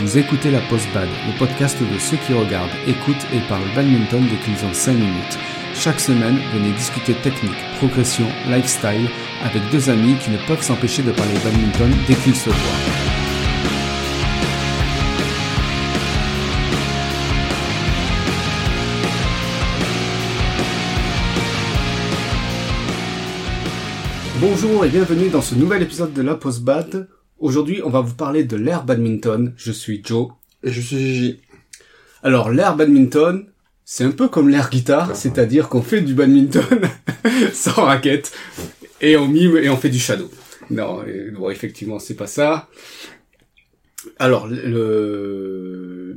Vous écoutez la Post Bad, le podcast de ceux qui regardent, écoutent et parlent badminton dès qu'ils ont 5 minutes. Chaque semaine, venez discuter technique, progression, lifestyle avec deux amis qui ne peuvent s'empêcher de parler badminton dès qu'ils se voient. Bonjour et bienvenue dans ce nouvel épisode de la Post Bad. Aujourd'hui, on va vous parler de l'air badminton. Je suis Joe. Et je suis Gigi. Alors, l'air badminton, c'est un peu comme l'air guitare, c'est-à-dire qu'on fait du badminton sans raquette et on mime et on fait du shadow. Non, bon, effectivement, c'est pas ça. Alors, le...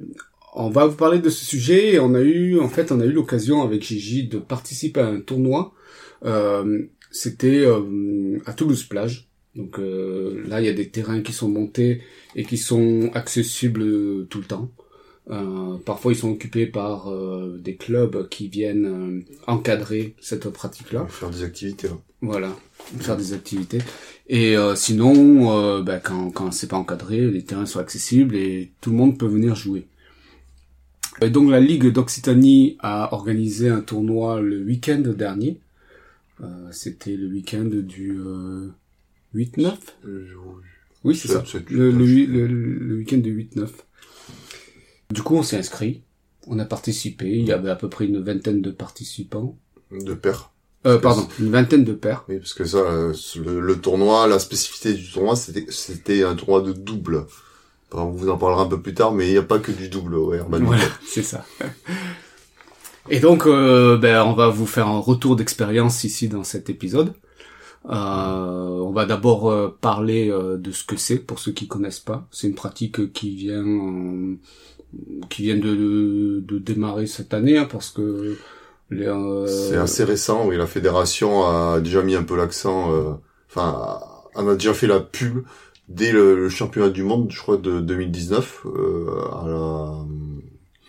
on va vous parler de ce sujet. Et on a eu, en fait, on a eu l'occasion avec Gigi de participer à un tournoi. Euh, C'était euh, à Toulouse plage. Donc euh, là, il y a des terrains qui sont montés et qui sont accessibles tout le temps. Euh, parfois, ils sont occupés par euh, des clubs qui viennent euh, encadrer cette pratique-là. Faire des activités. hein. Voilà, faire des activités. Et euh, sinon, euh, bah, quand, quand c'est pas encadré, les terrains sont accessibles et tout le monde peut venir jouer. Et donc la Ligue d'Occitanie a organisé un tournoi le week-end dernier. Euh, C'était le week-end du euh, 8-9 Euh, Oui, c'est ça. Le, week-end du 8-9. Du coup, on s'est inscrit. On a participé. Il y avait à peu près une vingtaine de participants. De paires. Euh, pardon, une vingtaine de paires. Oui, parce que ça, euh, le, le tournoi, la spécificité du tournoi, c'était un tournoi de double. Enfin, on vous en parlera un peu plus tard, mais il n'y a pas que du double au Badminton. Voilà, c'est ça. Et donc, euh, ben, on va vous faire un retour d'expérience ici dans cet épisode. Euh, on va d'abord euh, parler euh, de ce que c'est pour ceux qui connaissent pas. C'est une pratique qui vient qui vient de, de démarrer cette année hein, parce que euh, C'est assez récent, oui, la fédération a déjà mis un peu l'accent, euh, enfin, on a déjà fait la pub dès le, le championnat du monde, je crois, de 2019, euh, à la...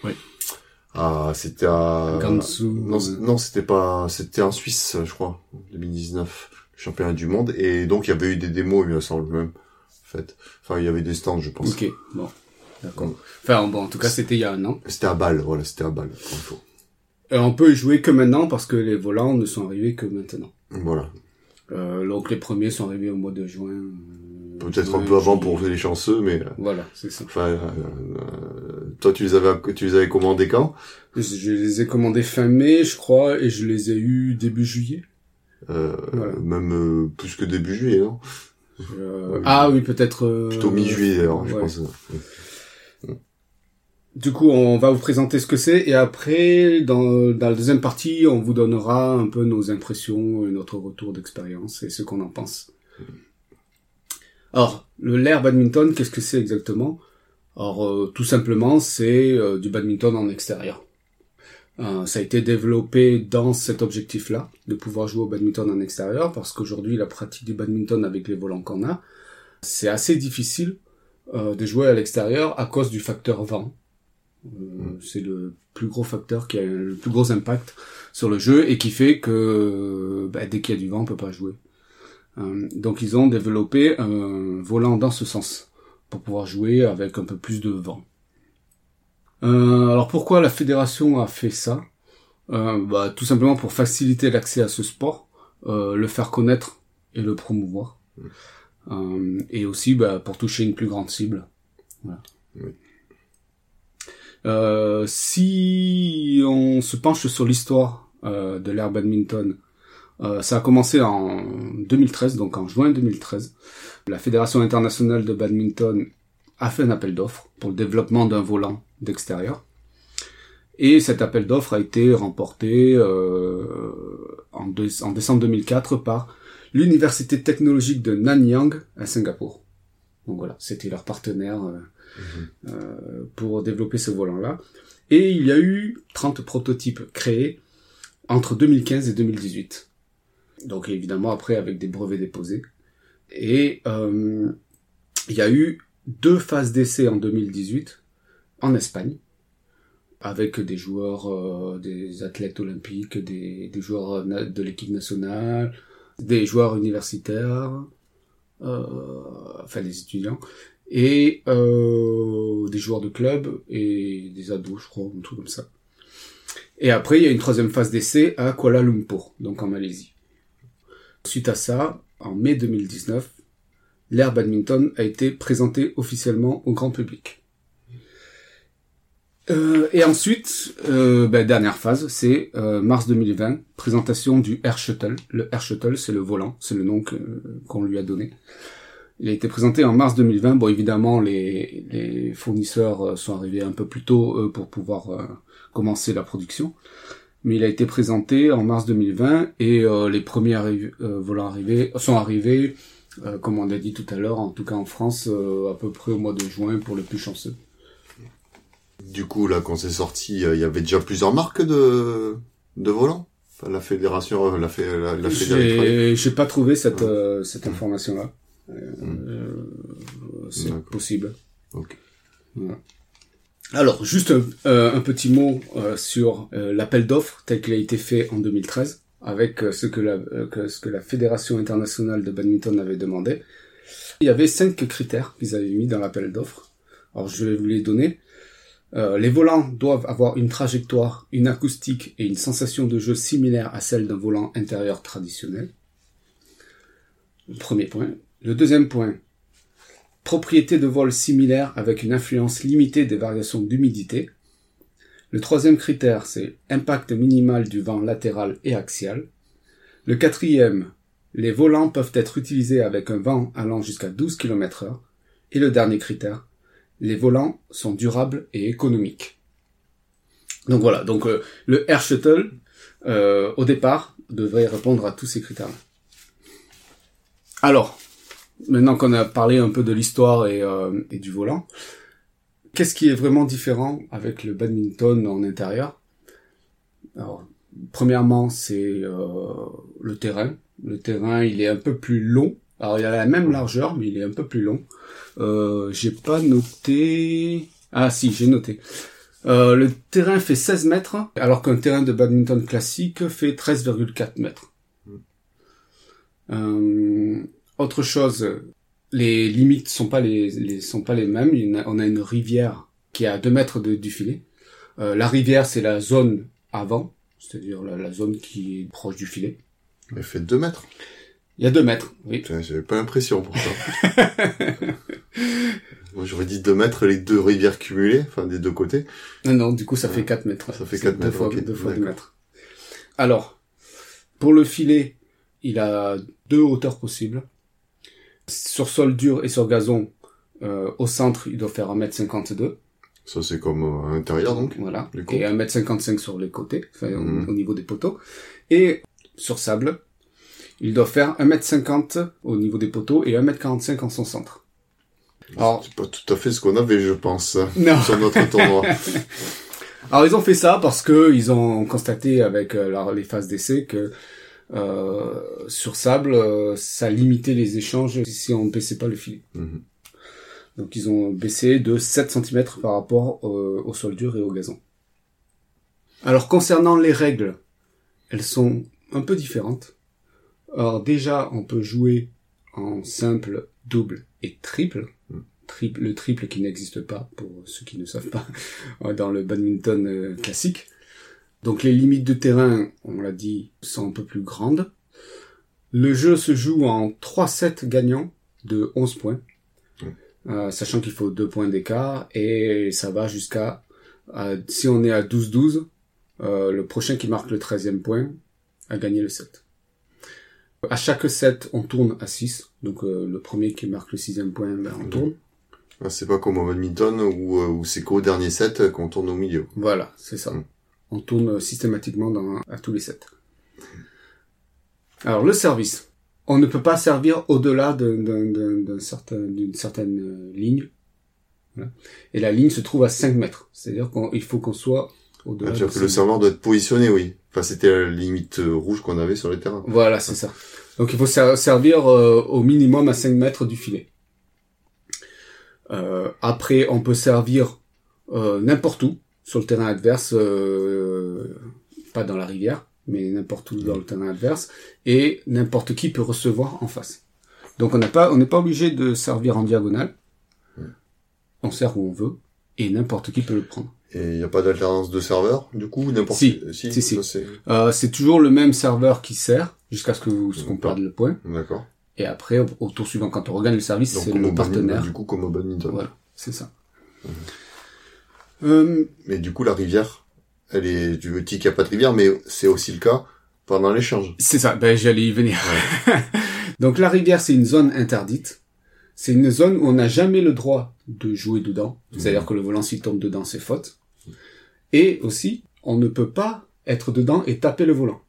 Oui. À, c'était à... Gansu. Non, non, c'était pas, c'était en Suisse, je crois, 2019, le championnat du monde, et donc il y avait eu des démos, il me semble même, en fait. Enfin, il y avait des stands, je pense. Ok, bon, d'accord. Enfin bon, en tout cas, c'était il y a un an. C'était à Bâle, voilà, c'était à Bâle, il faut. Et on peut y jouer que maintenant parce que les volants ne sont arrivés que maintenant. Voilà. Euh, donc les premiers sont arrivés au mois de juin. euh, Peut-être un peu avant pour les chanceux, mais, euh, Voilà, c'est ça. enfin, euh, toi, tu les avais, tu les avais commandés quand? Je, je les ai commandés fin mai, je crois, et je les ai eus début juillet. Euh, Voilà. même euh, plus que début juillet, non? Euh, Ouais. ah oui, peut-être. euh, Plutôt mi-juillet, d'ailleurs, je ouais. pense. Du coup, on va vous présenter ce que c'est, et après, dans, dans la deuxième partie, on vous donnera un peu nos impressions, et notre retour d'expérience, et ce qu'on en pense. Alors, le l'air badminton, qu'est-ce que c'est exactement? Alors, euh, tout simplement, c'est euh, du badminton en extérieur. Euh, ça a été développé dans cet objectif-là, de pouvoir jouer au badminton en extérieur, parce qu'aujourd'hui, la pratique du badminton avec les volants qu'on a, c'est assez difficile euh, de jouer à l'extérieur à cause du facteur vent. Euh, C'est le plus gros facteur qui a le plus gros impact sur le jeu et qui fait que bah, dès qu'il y a du vent, on peut pas jouer. Euh, donc ils ont développé un volant dans ce sens pour pouvoir jouer avec un peu plus de vent. Euh, alors pourquoi la fédération a fait ça? Euh, bah, Tout simplement pour faciliter l'accès à ce sport, euh, le faire connaître et le promouvoir. Euh, et aussi bah, pour toucher une plus grande cible. Voilà. Oui. Euh, si on se penche sur l'histoire euh, de l'air badminton, euh, ça a commencé en 2013, donc en juin 2013. La Fédération internationale de badminton a fait un appel d'offres pour le développement d'un volant d'extérieur. Et cet appel d'offres a été remporté euh, en, deux- en décembre 2004 par l'Université technologique de Nanyang à Singapour. Donc voilà, c'était leur partenaire euh, euh, pour développer ce volant-là. Et il y a eu 30 prototypes créés entre 2015 et 2018. Donc évidemment après avec des brevets déposés. Et euh, il y a eu deux phases d'essai en 2018 en Espagne avec des joueurs, euh, des athlètes olympiques, des, des joueurs de l'équipe nationale, des joueurs universitaires, euh, enfin des étudiants. et euh, des joueurs de club et des ados, je crois, un comme ça. Et après, il y a une troisième phase d'essai à Kuala Lumpur, donc en Malaisie. Suite à ça, en mai 2019, l'Air Badminton a été présenté officiellement au grand public. Euh, et ensuite, euh, ben, dernière phase, c'est euh, mars 2020, présentation du Air Shuttle. Le Air Shuttle, c'est le volant, c'est le nom qu'on lui a donné. Il a été présenté en mars 2020. Bon, évidemment, les, les fournisseurs euh, sont arrivés un peu plus tôt eux, pour pouvoir euh, commencer la production. Mais il a été présenté en mars 2020 et les premiers volants arrivés sont arrivés, comme on a dit tout à l'heure, en tout cas en France, à peu près au mois de juin pour le plus chanceux. Du coup, là, quand c'est sorti, il y avait déjà plusieurs marques de, de volants La fédération, la, fait la, la fédération. J'ai pas trouvé cette, euh, cette information-là. Euh, hmm. euh, c'est possible. Alors, juste un, petit mot sur l'appel d'offres tel qu'il a été fait en 2013, avec ce que, la, ce que la Fédération internationale de badminton avait demandé. Il y avait cinq critères qu'ils avaient mis dans l'appel d'offres. Alors, je vais vous les donner. Euh, les volants doivent avoir une trajectoire, une acoustique et une sensation de jeu similaire à celle d'un volant intérieur traditionnel. premier point. Le deuxième point, propriété de vol similaire avec une influence limitée des variations d'humidité. Le troisième critère, c'est impact minimal du vent latéral et axial. Le quatrième, les volants peuvent être utilisés avec un vent allant jusqu'à 12 km heure. Et le dernier critère, les volants sont durables et économiques. Donc voilà, donc euh, le Air Shuttle, euh, au départ, devrait répondre à tous ces critères. Alors, maintenant qu'on a parlé un peu de l'histoire et, euh, du volant, qu'est-ce qui est vraiment différent avec le badminton en intérieur? Alors, premièrement, c'est le terrain. Le terrain, il est un peu plus long. Alors, il a la même largeur, mais il est un peu plus long. Euh, j'ai pas noté. Ah si, j'ai noté. Euh, le terrain fait 16 mètres, alors qu'un terrain de badminton classique fait 13,4 mètres. Euh, autre chose, les limites sont pas les, sont pas les mêmes. on a une rivière qui est à 2 mètres du filet. la rivière, c'est la zone avant, c'est-à-dire la, zone qui est proche du filet. Elle fait 2 mètres. Il y a 2 mètres, oui. J'avais pas l'impression pour ça. Moi, j'aurais dit 2 mètres les deux rivières cumulées, enfin des deux côtés. Non, non, du coup, ça fait 4 mètres. Ça fait 4 mètres. Fois, Deux fois 2 mètres. Alors, pour le filet, il a deux hauteurs possibles. Sur sol dur et sur gazon, euh, au centre, il doit faire 1m52. Ça, c'est comme euh, à l'intérieur, donc. Voilà. Et 1m55 sur les côtés, enfin, mhm. au niveau des poteaux. Et sur sable, il doit faire 1m50 au niveau des poteaux et 1m45 en son centre. Alors, c'est pas tout à fait ce qu'on avait, je pense, sur notre tournoi. Alors ils ont fait ça parce que ils ont constaté avec euh, les phases d'essai que euh, sur sable, euh, ça limitait les échanges si on ne baissait pas le filet. Mhm. Donc ils ont baissé de 7 cm par rapport au sol dur et au gazon. Alors concernant les règles, elles sont un peu différentes. Alors déjà, on peut jouer en simple, double et triple le triple qui n'existe pas, pour ceux qui ne savent pas, dans le badminton euh, classique. Donc les limites de terrain, on l'a dit, sont un peu plus grandes. Le jeu se joue en 3 sets gagnants de 11 points, euh, sachant qu'il faut 2 points d'écart, et ça va jusqu'à, euh, si on est à 12-12, le prochain qui marque le 13e point a gagné le set. À chaque set, on tourne à 6, donc le premier qui marque le sixième point, ben, on tourne. Ah, c'est pas comme au badminton où, euh, où c'est qu'au dernier set qu'on tourne au milieu. Voilà, c'est ça. Mm. On tourne systématiquement dans, à tous les sets. Alors le service. On ne peut pas servir au-delà d'une certain, certaine euh, ligne. Et la ligne se trouve à 5 mètres. C'est-à-dire qu'il faut qu'on soit au-delà. Ah, le serveur doit être positionné, oui. Enfin, c'était la limite euh, rouge qu'on avait sur le terrain. Voilà, c'est ça. Donc il faut servir au minimum à 5 mètres du filet. Euh, après, on peut servir euh, n'importe où sur le terrain adverse, euh, pas dans la rivière, mais n'importe où dans le terrain adverse, et n'importe qui peut recevoir en face. Donc on n'est pas on n'est pas obligé de servir en diagonale. on sert où on veut, et n'importe qui peut le prendre. Et il n'y a pas d'alternance de serveur, du coup, n'importe Si. si, Si, si. c'est- Euh, c'est toujours le même serveur qui sert, jusqu'à ce que ce qu'on perde le point. D'accord. Et après, au, au tour suivant, quand on regagne le service, c'est comme le partenaire. du coup, comme au badminton. Voilà, c'est ça. Euh, Mais du coup, la rivière, elle est, tu veux dire qu'il n'y a pas de rivière, mais c'est aussi le cas pendant l'échange. c'est ça, ben j'allais y venir. Donc la rivière, c'est une zone interdite. C'est une zone où on n'a jamais le droit de jouer dedans. C'est-à-dire que le volant, s'il tombe dedans, c'est faute. Et aussi, on ne peut pas être dedans et taper le volant.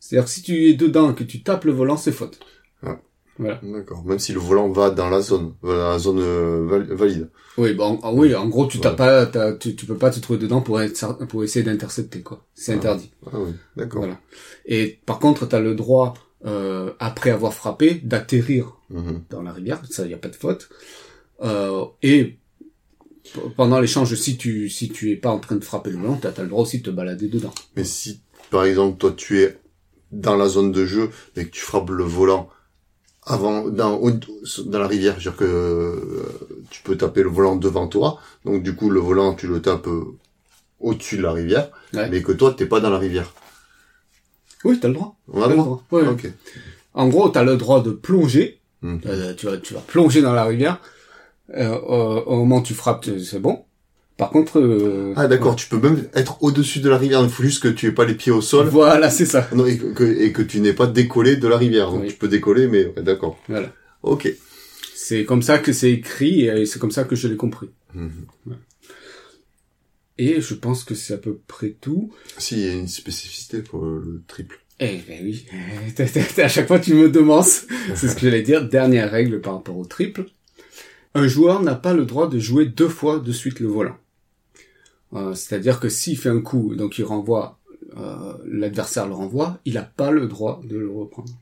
C'est-à-dire que si tu es dedans et que tu tapes le volant, c'est faute. Ah. Voilà. D'accord. Même si le volant va dans la zone, dans la zone euh, val- valide. Oui, bon, ah oui, en gros, tu t'as pas, tu, tu peux pas te trouver dedans pour être, pour essayer d'intercepter, quoi. C'est Ah. interdit. Ah oui, d'accord. Voilà. Et par contre, t'as le droit, euh, après avoir frappé, d'atterrir Mhm. dans la rivière, ça, y a pas de faute. Euh, et pendant l'échange, si tu, si tu es pas en train de frapper le volant, t'as, t'as le droit aussi de te balader dedans. Mais si, par exemple, toi, tu es dans la zone de jeu, mais que tu frappes le volant avant, dans, dans la rivière, c'est-à-dire que euh, tu peux taper le volant devant toi, donc du coup, le volant, tu le tapes euh, au-dessus de la rivière, Ouais. mais que toi, t'es pas dans la rivière. Oui, t'as le droit. On a le droit droit. Ouais. Ok. En gros, t'as le droit de plonger. Mhm. Euh, tu vas, tu vas plonger dans la rivière. Euh, au, au moment où tu frappes, c'est bon. Par contre, euh, Ah d'accord, tu peux même être au-dessus de la rivière, il faut juste que tu aies pas les pieds au sol, voilà, c'est ça. non, et, que, et que tu n'aies pas décollé de la rivière. Donc Oui. tu peux décoller, mais ouais, d'accord. Voilà. Ok. C'est comme ça que c'est écrit et c'est comme ça que je l'ai compris. Mhm. Et je pense que c'est à peu près tout. Si, il y a une spécificité pour le triple. Eh ben oui, à chaque fois tu me demances. C'est ce que j'allais dire. Dernière règle par rapport au triple. Un joueur n'a pas le droit de jouer deux fois de suite le volant. Euh, C'est-à-dire que s'il fait un coup, donc il renvoie, euh, l'adversaire le renvoie, il n'a pas le droit de le reprendre.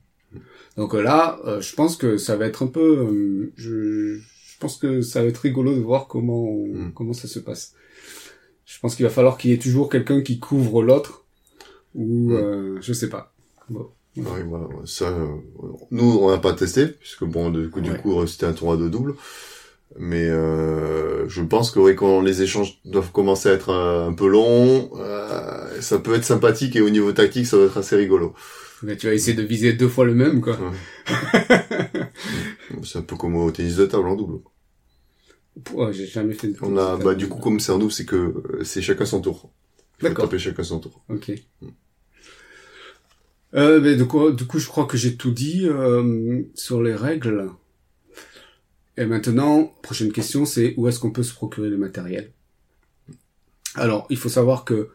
Donc euh, là, euh, je pense que ça va être un peu, je, je pense que ça va être rigolo de voir comment Mm. comment ça se passe. Je pense qu'il va falloir qu'il y ait toujours quelqu'un qui couvre l'autre, ou Mm. je sais pas. Bon. Oui, voilà, ça, euh, nous, on n'a pas testé, puisque bon, du coup, du coup, c'était un tournoi de double. Mais euh, je pense que oui, quand les échanges doivent commencer à être euh, un peu longs, euh, ça peut être sympathique et au niveau tactique, ça va être assez rigolo. Mais tu vas essayer de viser deux fois le même, quoi. C'est un peu comme au tennis de table en double. Ouais, j'ai jamais fait de On a, bah, du coup, comme c'est en double, c'est que euh, c'est chacun son tour. D'accord. taper chacun son tour. Ok. Euh, ben, du coup, du coup, je crois que j'ai tout dit euh, sur les règles. Et maintenant, prochaine question, c'est où est-ce qu'on peut se procurer le matériel? Alors, il faut savoir que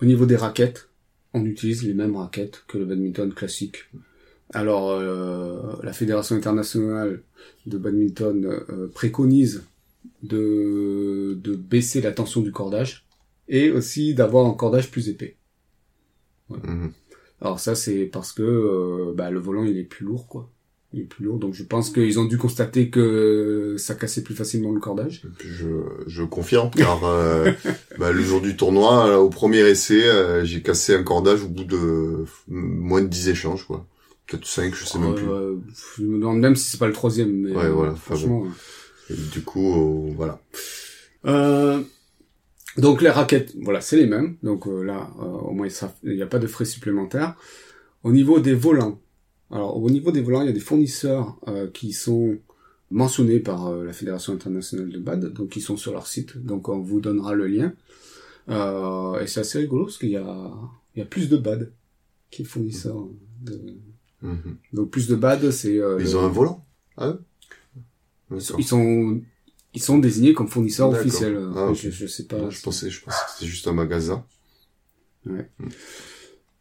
au niveau des raquettes, on utilise les mêmes raquettes que le badminton classique. Alors, euh, la Fédération internationale de badminton euh, préconise de, de baisser la tension du cordage et aussi d'avoir un cordage plus épais. Mhm. Alors ça c'est parce que euh, bah, le volant il est plus lourd quoi. Il est plus lourd donc je pense qu'ils ont dû constater que ça cassait plus facilement le cordage. Et puis je, je confirme, car euh, bah, le jour du tournoi, là, au premier essai, euh, j'ai cassé un cordage au bout de euh, moins de 10 échanges, quoi. Peut-être 5, je sais même plus. Euh, je me demande même si c'est pas le troisième. Mais, Ouais, euh, voilà, enfin franchement. Du coup, euh, voilà. Euh, donc les raquettes, voilà, c'est les mêmes. Donc euh, là, euh, au moins il n'y a pas de frais supplémentaires. Au niveau des volants, alors au niveau des volants, il y a des fournisseurs euh, qui sont mentionnés par euh, la Fédération internationale de bad, donc ils sont sur leur site. Donc on vous donnera le lien. Euh, et c'est assez rigolo parce qu'il y a, il y a plus de bad qui est fournisseur. De... Mhm. Donc plus de bad, c'est euh, Ils le- ont un volant eux? Ils sont, ils sont désignés comme fournisseurs officiels. Ah, je, je sais pas. Non, je pensais, je pensais que c'était juste un magasin.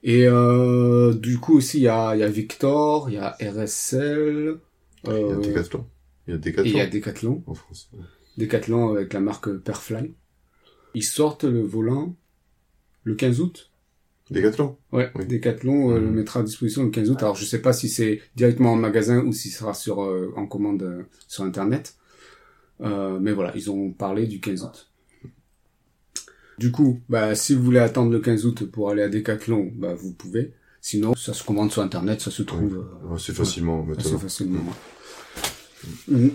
Et euh, du coup aussi il y a, il y a Victor, il y a RSL, Il y a euh, Decathlon. Il y a Decathlon. il y a Decathlon. En France. Decathlon avec la marque Perfly. Ils sortent le volant le 15 août. Decathlon Ouais, Oui. Decathlon euh, le mettra à disposition le 15 août. Alors je sais pas si c'est directement en magasin ou si ce sera sur euh, en commande euh, sur internet. Euh, mais voilà, ils ont parlé du 15 août. Du coup, bah si vous voulez attendre le 15 août pour aller à Decathlon, bah vous pouvez. Sinon, ça se commande sur internet, ça se trouve euh, assez maintenant. facilement. Mhm.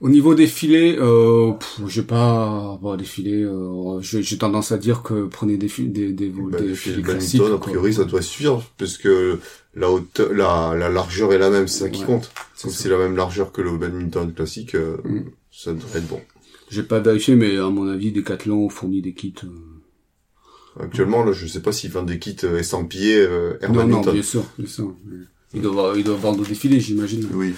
Au niveau des filets, euh, j'ai pas bon, des filets. Euh, j'ai tendance à dire que prenez des fi- des des, Bah, des les filets filets classiques. a priori, ça doit suffire, parce que la hauteur, la, la largeur est la même, c'est ça qui compte. c'est Comme c'est la même largeur que le badminton classique, euh, Mm. ça devrait être bon. J'ai pas vérifié, mais à mon avis, Decathlon fournit des kits. euh, Actuellement, là, je sais pas s'ils vendent des kits euh, estampillés euh, Air Non, non, bien sûr, bien sûr. Ils doivent, ils doivent vendre des filets, j'imagine. Oui.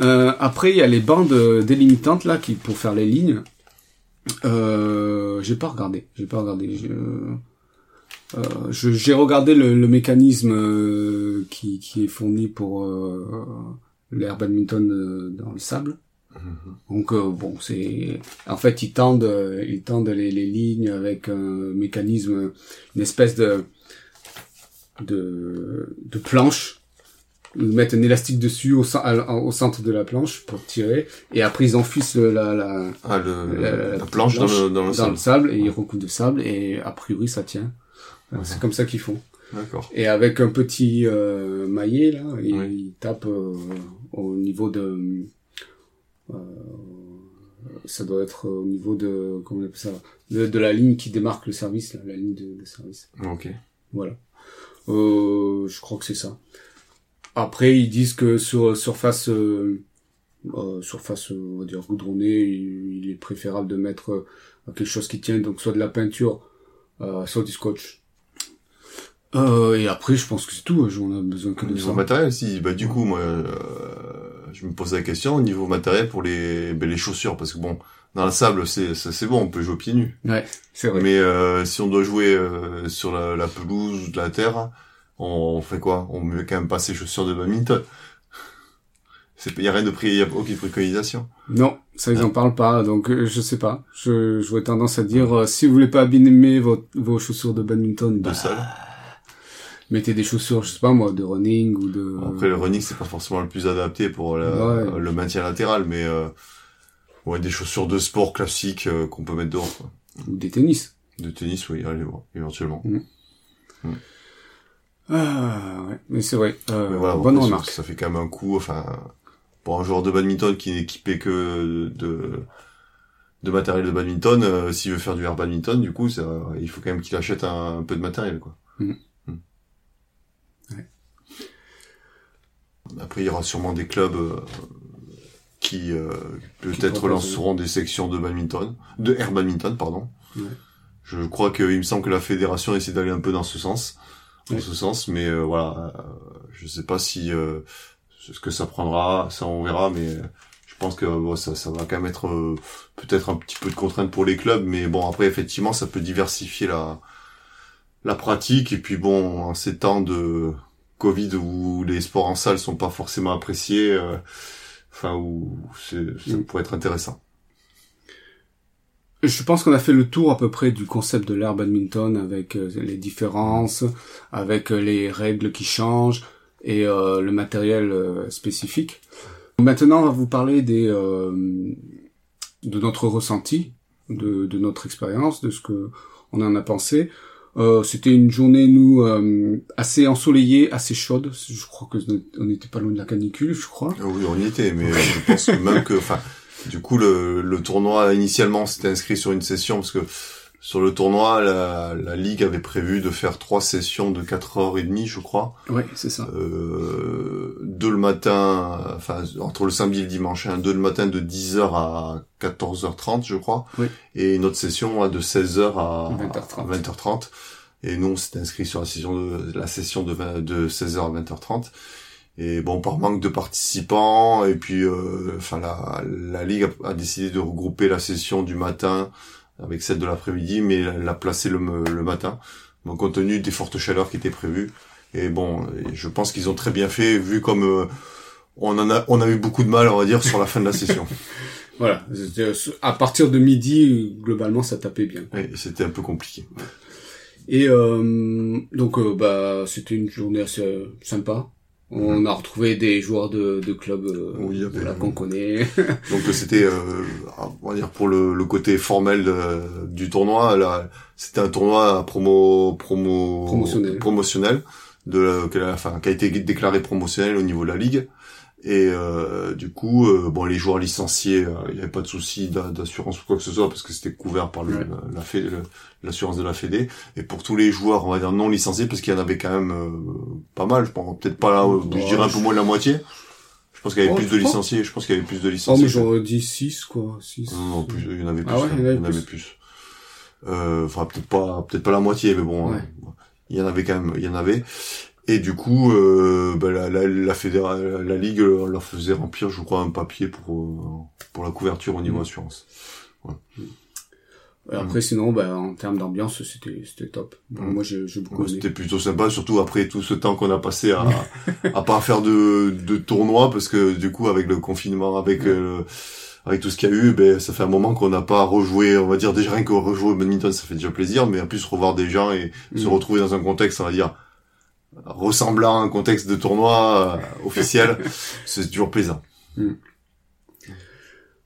Euh, après, il y a les bandes euh, délimitantes là, qui pour faire les lignes. Euh, j'ai pas regardé. J'ai pas regardé. Euh, j'ai regardé le, le mécanisme euh, qui, qui est fourni pour euh, l'air badminton euh, dans le sable. Donc euh, bon, c'est en fait ils tendent, euh, ils tendent les, les lignes avec un mécanisme, une espèce de de, de planche. Ils mettent un élastique dessus au, au centre de la planche pour tirer, et après ils la, la, Ah, le, la, la, la planche dans le, dans le dans sol. le sable et ils recouvrent de sable et a priori ça tient. C'est comme ça qu'ils font. D'accord. Et avec un petit euh, maillet là, ils, tapent euh, au niveau de ça doit être au niveau de comment on appelle ça de, de la ligne qui démarque le service là, la ligne de, de service. Ok. Voilà. Euh, je crois que c'est ça. Après ils disent que sur surface euh, euh, surface euh, on va dire goudronnée, il, il est préférable de mettre euh, quelque chose qui tient donc soit de la peinture, euh, soit du scotch. Euh, et après, je pense que c'est tout. J'en ai besoin que de matériel, si, bah, du coup, moi, euh, je me pose la question, au niveau matériel pour les, ben, les chaussures, parce que bon, dans le sable, c'est, c'est bon, on peut jouer pieds nus. Ouais, c'est vrai. Mais, euh, si on doit jouer, euh, sur la, la pelouse ou de la terre, on fait quoi? On met quand même pas ses chaussures de badminton. C'est, y a rien de prix, y a aucune préconisation. Non, ça ils en parlent pas, donc euh, je sais pas. Je j'aurais tendance à dire euh, si vous voulez pas abîmer vos, vos chaussures de badminton, De bah, salle. Mettez des chaussures, je sais pas moi, de running ou de Après, le running, c'est pas forcément le plus adapté pour la- Ouais. le maintien latéral, mais, euh, ouais, des chaussures de sport classiques, euh, qu'on peut mettre dehors, quoi. ou des tennis. De tennis, oui, allez, ouais, éventuellement. Ah ouais, mais c'est vrai. Euh, Mais voilà, bonne bon, remarque. Ça fait quand même un coup, enfin, pour un joueur de badminton qui n'est équipé que de, de matériel de badminton, euh, s'il veut faire du air badminton, du coup, ça, il faut quand même qu'il achète un, un peu de matériel, quoi. Mhm. Mhm. Ouais. Après, il y aura sûrement des clubs euh, qui euh, peut-être proposent, lanceront des sections de badminton, de air badminton, pardon. Ouais. Je crois qu'il me semble que la fédération essaie d'aller un peu dans ce sens, dans Ouais. ce sens, mais euh, voilà, euh, je sais pas si euh, ce que ça prendra, ça on verra, mais je pense que bon, ça, ça va quand même être euh, peut-être un petit peu de contrainte pour les clubs, mais bon après effectivement ça peut diversifier la la pratique et puis bon en ces temps de Covid où les sports en salle sont pas forcément appréciés, euh, enfin où c'est ça Mm. pourrait être intéressant. Je pense qu'on a fait le tour à peu près du concept de l'air badminton avec euh, les différences, avec euh, les règles qui changent et euh, le matériel euh, spécifique. Maintenant, on va vous parler des euh, de notre ressenti, de, de notre expérience, de ce que on en a pensé. Euh, C'était une journée nous euh, assez ensoleillée, assez chaude. Je crois que on n'était pas loin de la canicule, je crois. Ah Oui, on y était, mais je pense même que, enfin, du coup, le, le tournoi, initialement, c'était inscrit sur une session, parce que sur le tournoi, la, la Ligue avait prévu de faire trois sessions de 4h30, je crois. Ouais, c'est ça. Euh, deux le matin, enfin, entre le samedi et le dimanche, hein, deux le matin de 10h à 14h30, je crois. Oui. Et une autre session à de 16h à 20h30. 20h30. Et nous, on s'était inscrit sur la session de, la session de, 20 de 16h à 20h30. Et bon, par manque de participants, et puis, euh, enfin, la, la ligue a, a décidé de regrouper la session du matin avec celle de l'après-midi, mais l'a placer le, le matin, donc compte tenu des fortes chaleurs qui étaient prévues. Et bon, je pense qu'ils ont très bien fait, vu comme euh, on en a, on a eu beaucoup de mal, on va dire, sur la fin de la session. Voilà. C'était- À partir de midi, globalement, ça tapait bien. C'était un peu compliqué. Et euh, donc, euh, bah, c'était une journée assez euh, On a retrouvé des joueurs de, de clubs euh, Oui, voilà, qu'on connaît. Donc euh, c'était, euh, on va dire pour le, le côté formel de- du tournoi, là, c'était un tournoi à promo, promo, Promotionnel. promotionnel, de, la- enfin, qui a été déclaré promotionnel au niveau de la ligue. Et euh, du coup, euh, bon, les joueurs licenciés, euh, il n'y avait pas de souci d'a- d'assurance ou quoi que ce soit parce que c'était couvert par la, la l'assurance de la Fédé. Et pour tous les joueurs, on va dire non licenciés, parce qu'il y en avait quand même euh, pas mal. Je pense peut-être pas là, je dirais un peu moins de la moitié. Je pense qu'il y avait Oh, plus de licenciés. Je pense qu'il y avait plus de Oh, licenciés. mais j'aurais dit 6, quoi. 6. Non, non, plus, il y en avait plus. Ah ouais, quand il y en avait il y en avait plus. Euh, Enfin, peut-être pas, peut-être pas la moitié, mais bon, Ouais. euh, il y en avait quand même, il y en avait. Et du coup, euh, bah, la, la, la, fédéra- la ligue leur faisait remplir, je crois, un papier pour euh, pour la couverture au niveau Mm. assurance. Et après, sinon, bah, en termes d'ambiance, c'était, c'était top. Bon. Moi, j'ai, j'ai beaucoup Ouais, aimé. C'était plutôt sympa, surtout après tout ce temps qu'on a passé à à pas faire de de tournois, parce que du coup, avec le confinement, avec Ouais. euh, avec tout ce qu'il y a eu, ben ça fait un moment qu'on n'a pas rejoué. On va dire déjà rien que rejouer au badminton, ça fait déjà plaisir, mais en plus revoir des gens et se retrouver dans un contexte, on va dire ressemblant à un contexte de tournoi euh, officiel, c'est toujours plaisant.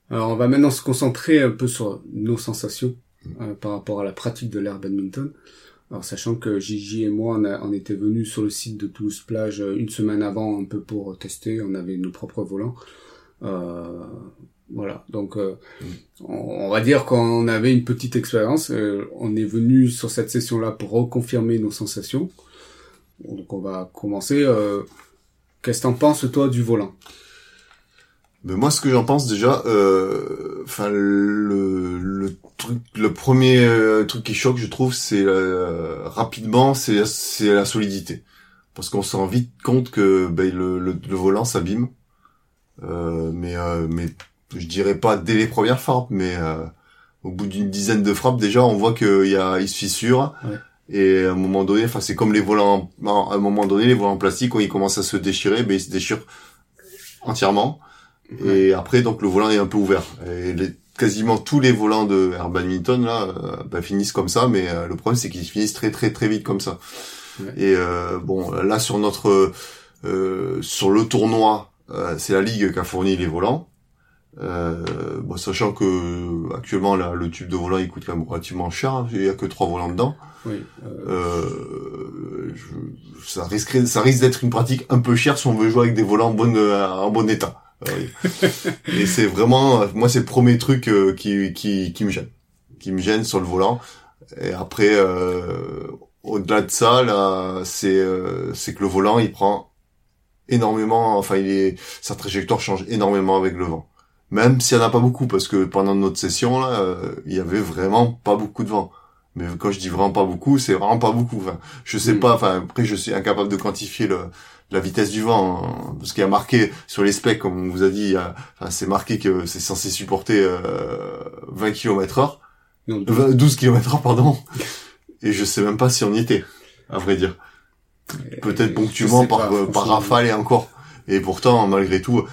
Alors, on va maintenant se concentrer un peu sur nos sensations euh, par rapport à la pratique de l'air badminton. Alors, sachant que Gigi et moi, on, a, on était venus sur le site de Toulouse Plage euh, une semaine avant, un peu pour tester. On avait nos propres volants. Euh, voilà, donc euh, on, on va dire qu'on avait une petite expérience. On est venu sur cette session-là pour reconfirmer nos sensations. Donc on va commencer. Euh, Qu'est-ce que t'en penses toi du volant? Mais moi, ce que j'en pense déjà, euh, enfin le, le truc, le premier euh, truc qui choque, je trouve, c'est euh, rapidement, c'est c'est la solidité, parce qu'on se rend vite compte que ben, le, le, le volant s'abîme, euh, mais euh, mais je dirais pas dès les premières frappes, mais euh, au bout d'une dizaine de frappes déjà, on voit qu'il y a il se fissure. Ouais. Et à un moment donné, enfin c'est comme les volants, à un moment donné, les volants en plastique, quand ils commencent à se déchirer, ben ils se déchirent entièrement. Et après, donc, le volant est un peu ouvert. Et les, quasiment tous les volants de Air Badminton, là, euh, bah, finissent comme ça, mais euh, le problème, c'est qu'ils finissent très, très, très vite comme ça. Et euh, bon, là, sur notre... euh, sur le tournoi, euh, c'est la Ligue qui a fourni les volants. Euh, bon, sachant que actuellement là, le tube de volant il coûte quand même relativement cher, hein. il y a que trois volants dedans. Oui. euh, Euh, je- ça risque ça risque d'être une pratique un peu chère si on veut jouer avec des volants en bon euh, en bon état. Et c'est vraiment moi c'est le premier truc qui qui qui me gêne, qui me gêne sur le volant. Et après euh, au-delà de ça là, c'est euh, c'est que le volant il prend énormément enfin il est sa trajectoire change énormément avec le vent. Même s'il y en a pas beaucoup parce que pendant notre session là, euh, il y avait vraiment pas beaucoup de vent. Mais quand je dis vraiment pas beaucoup, c'est vraiment pas beaucoup. Enfin, je sais pas. Enfin, après, je suis incapable de quantifier le, la vitesse du vent, hein, parce qu'il y a marqué sur les specs, comme on vous a dit, enfin, c'est marqué que c'est censé supporter euh, 20 km heure, non, euh, 12 km heure, pardon. Et je sais même pas si on y était, à vrai dire. Peut-être ponctuellement par, pas, euh, par rafale et encore. Et pourtant, malgré tout,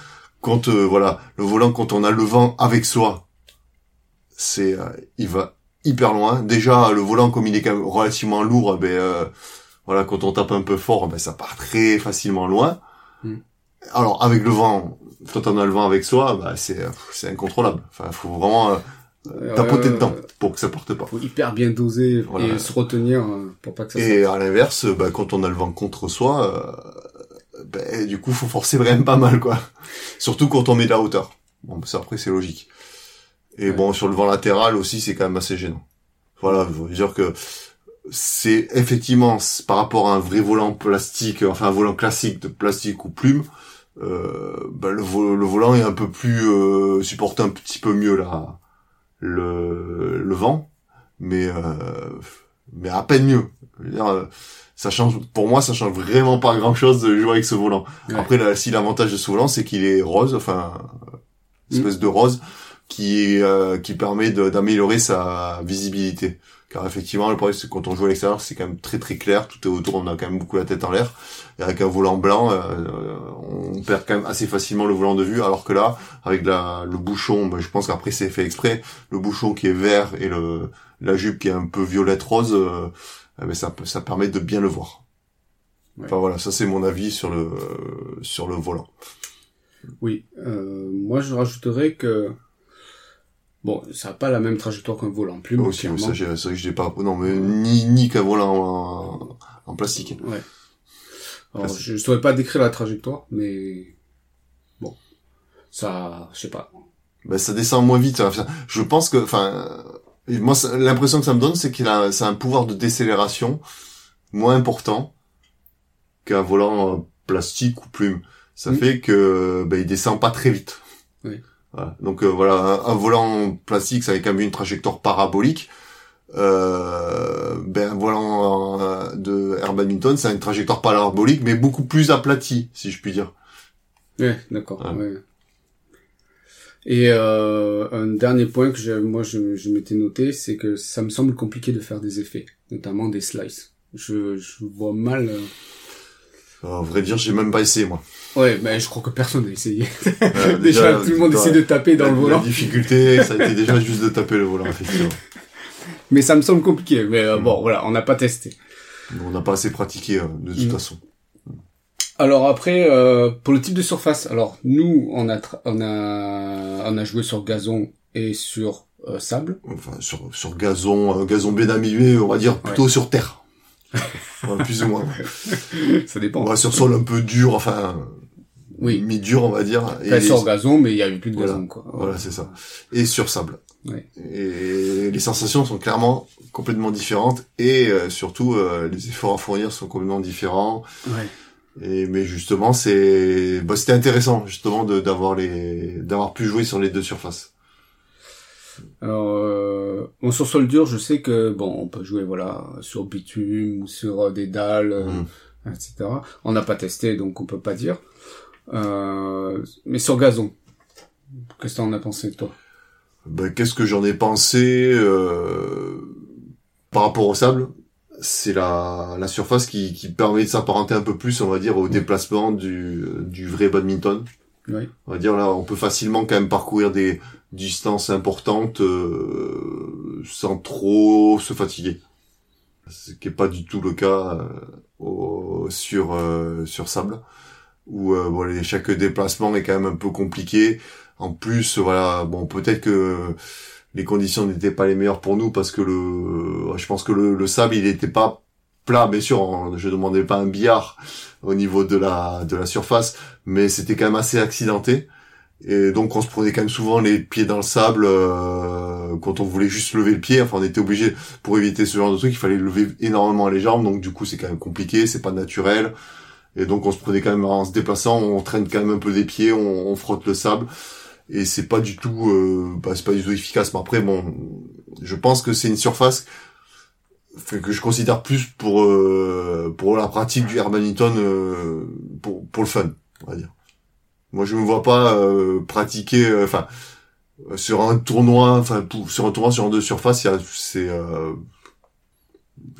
quand euh, voilà, le volant, quand on a le vent avec soi, c'est, euh, il va hyper loin. Déjà, le volant, comme il est quand même relativement lourd, ben, euh, voilà, quand on tape un peu fort, ben, ça part très facilement loin. Mm. Alors, avec le vent, quand on a le vent avec soi, bah, c'est, euh, c'est incontrôlable. Enfin, faut vraiment euh, Euh, tapoter dedans pour que ça parte pas. faut hyper bien doser Voilà. et se retenir pour pas que ça Et à l'inverse, bah, quand on a le vent contre soi, ben, du coup, faut forcer vraiment pas mal, quoi. Surtout quand on met de la hauteur. Bon, ça après, c'est logique. Et Ouais. bon, sur le vent latéral aussi, c'est quand même assez gênant. Voilà, je veux dire que c'est effectivement, par rapport à un vrai volant plastique, enfin un volant classique de plastique ou plume, euh, ben, le, vo- le volant est un peu plus euh, supporte un petit peu mieux la le, le vent, mais euh, mais à peine mieux. Je veux dire, euh, ça change pour moi, ça change vraiment pas grand chose de jouer avec ce volant. Ouais. Après, là, si l'avantage de ce volant, c'est qu'il est rose, enfin une espèce de rose qui euh, qui permet d'améliorer sa visibilité. Car effectivement, le problème, c'est que quand on joue à l'extérieur, c'est quand même très très clair. Tout est autour, on a quand même beaucoup la tête en l'air. Et avec un volant blanc, euh, on perd quand même assez facilement le volant de vue. Alors que là, avec la, le bouchon, ben, je pense qu'après c'est fait exprès, le bouchon qui est vert et le la jupe qui est un peu violette rose, euh, eh ben, ça ça permet de bien le voir. Ouais. Enfin voilà, ça c'est mon avis sur le sur le volant. Oui, euh, moi je rajouterais que bon, ça n'a pas la même trajectoire qu'un volant plume, Aussi, ça, j'ai- c'est vrai que je l'ai pas. Non, mais ni ni qu'un volant en, en plastique. Ouais. Alors, je ne saurais pas décrire la trajectoire, mais bon, ça, je sais pas. Ben, ça descend moins vite. Enfin, je pense que, enfin, moi, l'impression que ça me donne, c'est qu'il a, c'est un pouvoir de décélération moins important qu'un volant euh, plastique ou plume. Ça fait que, ben, il descend pas très vite. Oui. Voilà. Donc euh, voilà, un, un volant plastique, ça avait quand même une trajectoire parabolique. Euh, ben, un volant euh, de air badminton, ça a une trajectoire parabolique, mais beaucoup plus aplatie, si je puis dire. Ouais, d'accord. Ouais. ouais. Et euh, un dernier point que je, moi je, je m'étais noté, c'est que ça me semble compliqué de faire des effets, notamment des slices. Je, je vois mal. Euh, À vrai dire, j'ai même pas essayé moi. Ouais, mais je crois que personne n'a essayé. Euh, Déjà, tout le monde essaie de taper dans la, le volant, La difficulté, ça a été déjà juste de taper le volant, effectivement. mais ça me semble compliqué. Mais euh, bon, voilà, on n'a pas testé. On n'a pas assez pratiqué, euh, de toute Mm. façon. Alors après, euh, pour le type de surface, alors nous, on a, on a, on a joué sur gazon et sur sable. Enfin, sur, sur gazon, gazon bien on va dire plutôt sur terre. Ouais, plus ou moins. Ça dépend. Va sur sol un peu dur, enfin, Oui. mi-dur, on va dire. Enfin, sur gazon, mais il y avait plus de Voilà. gazon, quoi. Voilà, c'est ça. Et sur sable. Ouais. Et les sensations sont clairement complètement différentes et euh, surtout euh, les efforts à fournir sont complètement différents. Ouais. Et mais justement, c'est bah, c'était intéressant justement de d'avoir les d'avoir pu jouer sur les deux surfaces. Alors, euh, bon, sur sol dur, je sais que bon, on peut jouer voilà sur bitume ou sur euh, des dalles, euh, Mhm. etc. On n'a pas testé, donc on peut pas dire. Euh, mais sur gazon, qu'est-ce que t'en as pensé toi? Ben, qu'est-ce que j'en ai pensé euh, par rapport au sable? C'est la, la surface qui, qui permet de s'apparenter un peu plus, on va dire, au déplacement du, du vrai badminton. Oui. On va dire là, on peut facilement quand même parcourir des distances importantes euh, sans trop se fatiguer. Ce qui est pas du tout le cas euh, sur euh, sur sable où chaque déplacement est quand même un peu compliqué. En plus, voilà, bon, peut-être que les conditions n'étaient pas les meilleures pour nous parce que le, je pense que le, le sable, il n'était pas plat, bien sûr. on- je demandais pas un billard au niveau de la de la surface, mais c'était quand même assez accidenté. Et donc on se prenait quand même souvent les pieds dans le sable euh, quand on voulait juste lever le pied. Enfin, on était obligé pour éviter ce genre de truc, il fallait lever énormément les jambes. Donc du coup, c'est quand même compliqué, c'est pas naturel. Et donc on se prenait quand même en se déplaçant, on traîne quand même un peu des pieds, on, frotte le sable. Et c'est pas du tout, euh, bah, c'est pas du tout efficace. Mais après, bon, je pense que c'est une surface que je considère plus pour euh, pour la pratique du badminton euh, pour pour le fun, on va dire. Moi, je me vois pas euh, pratiquer, euh, enfin, euh, sur un tournoi, enfin, sur un tournoi sur deux surfaces, il y a- c'est, euh,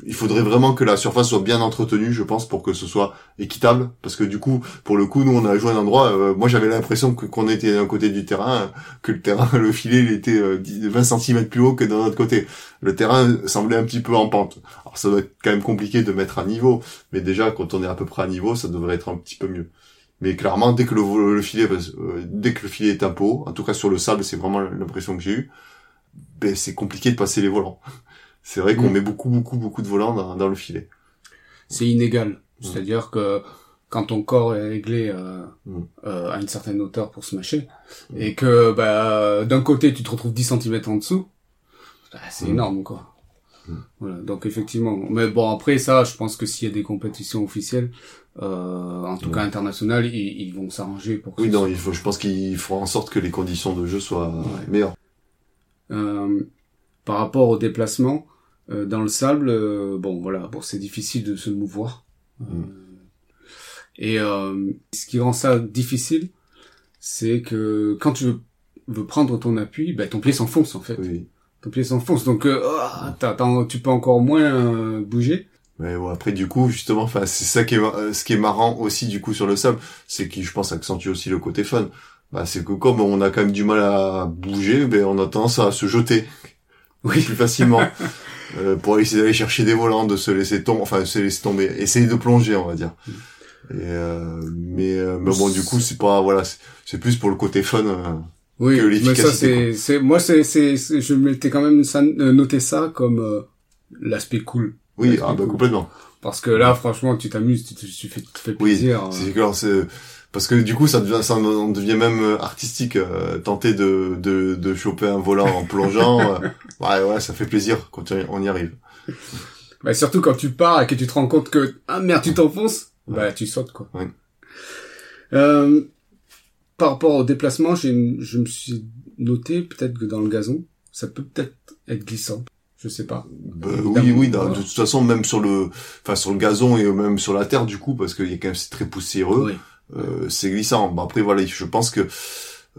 il faudrait vraiment que la surface soit bien entretenue, je pense, pour que ce soit équitable, parce que du coup, pour le coup, nous, on a joué à un endroit, euh, moi, j'avais l'impression que qu'on était d'un côté du terrain, que le terrain, le filet, il était euh, 10 20 cm plus haut que d'un autre côté. Le terrain semblait un petit peu en pente. Alors, ça doit être quand même compliqué de mettre à niveau, mais déjà, quand on est à peu près à niveau, ça devrait être un petit peu mieux. Mais clairement, dès que le, le filet, euh, dès que le filet est un peu haut, en tout cas sur le sable, c'est vraiment l'impression que j'ai eue, ben, c'est compliqué de passer les volants. C'est vrai qu'on Mm. met beaucoup, beaucoup, beaucoup de volants dans, dans le filet. C'est inégal. C'est-à-dire que quand ton corps est réglé euh, Mm. euh, à une certaine hauteur pour se mâcher, Mm. et que bah, d'un côté tu te retrouves 10 cm en dessous, bah, c'est Mm. énorme quoi. Mm. Voilà, donc effectivement. Mais bon après ça, je pense que s'il y a des compétitions officielles, euh, en tout cas internationales, ils, ils vont s'arranger pour que Oui, non, soit- il faut, je pense qu'il faut en sorte que les conditions de jeu soient Ouais. meilleures. Euh, par rapport au déplacement euh, dans le sable, euh, bon voilà, bon c'est difficile de se mouvoir. Euh, Mm. et euh, ce qui rend ça difficile, c'est que quand tu veux, veux prendre ton appui, ben, ton pied s'enfonce en fait. Oui. Ton pied s'enfonce, donc euh, t'as- tu peux encore moins euh, bouger. Mais bon, après, du coup, justement, enfin, c'est ça qui est, euh, ce qui est marrant aussi, du coup, sur le sable, c'est qui, je pense, accentue aussi le côté fun. Bah, c'est que comme on a quand même du mal à bouger, ben, on a tendance à se jeter Oui. plus facilement. euh, pour essayer d'aller chercher des volants, de se laisser tomber, enfin, se laisser tomber, essayer de plonger, on va dire. Et, euh, mais, euh, mais bon, du coup, c'est pas, voilà, c'est- plus pour le côté fun. euh. Oui, que mais l'efficacité, ça c'est, c'est, moi c'est, c'est, je m'étais quand même noté ça comme euh, l'aspect cool. Oui, Ouais, ah, bah, complètement. Parce que là, franchement, tu t'amuses, tu, te- tu fais, tu te fais Oui, plaisir. euh. C'est que alors, c'est parce que du coup ça devient ça on devient même euh, artistique euh, tenter de, de de choper un volant en plongeant euh, ouais ouais ça fait plaisir quand on y arrive bah, surtout quand tu pars et que tu te rends compte que ah merde tu t'enfonces bah tu sautes quoi Ouais. Euh, par rapport au déplacement j'ai je me suis noté peut-être que dans le gazon ça peut peut-être être glissant je sais pas Bah, oui oui dans- de toute façon même sur le enfin sur le gazon et même sur la terre du coup parce qu'il y a quand même c'est très poussiéreux oui Euh, c'est glissant. Bon, après voilà, je pense que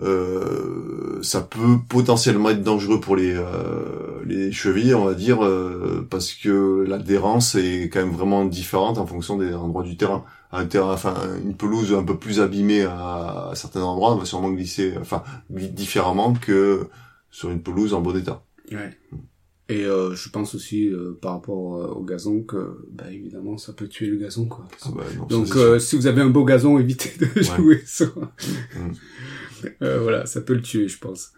euh, ça peut potentiellement être dangereux pour les euh, les chevilles, on va dire, euh, parce que l'adhérence est quand même vraiment différente en fonction des endroits du terrain. Un terrain, enfin une pelouse un peu plus abîmée à, à certains endroits va sûrement glisser, enfin différemment que sur une pelouse en bon état. Ouais. Et euh, je pense aussi euh, par rapport euh, au gazon que bah évidemment ça peut tuer le gazon quoi. Ah bah, non, ça, Donc euh, si vous avez un beau gazon, évitez de jouer sur. Mm. Euh, voilà, ça peut le tuer, je pense.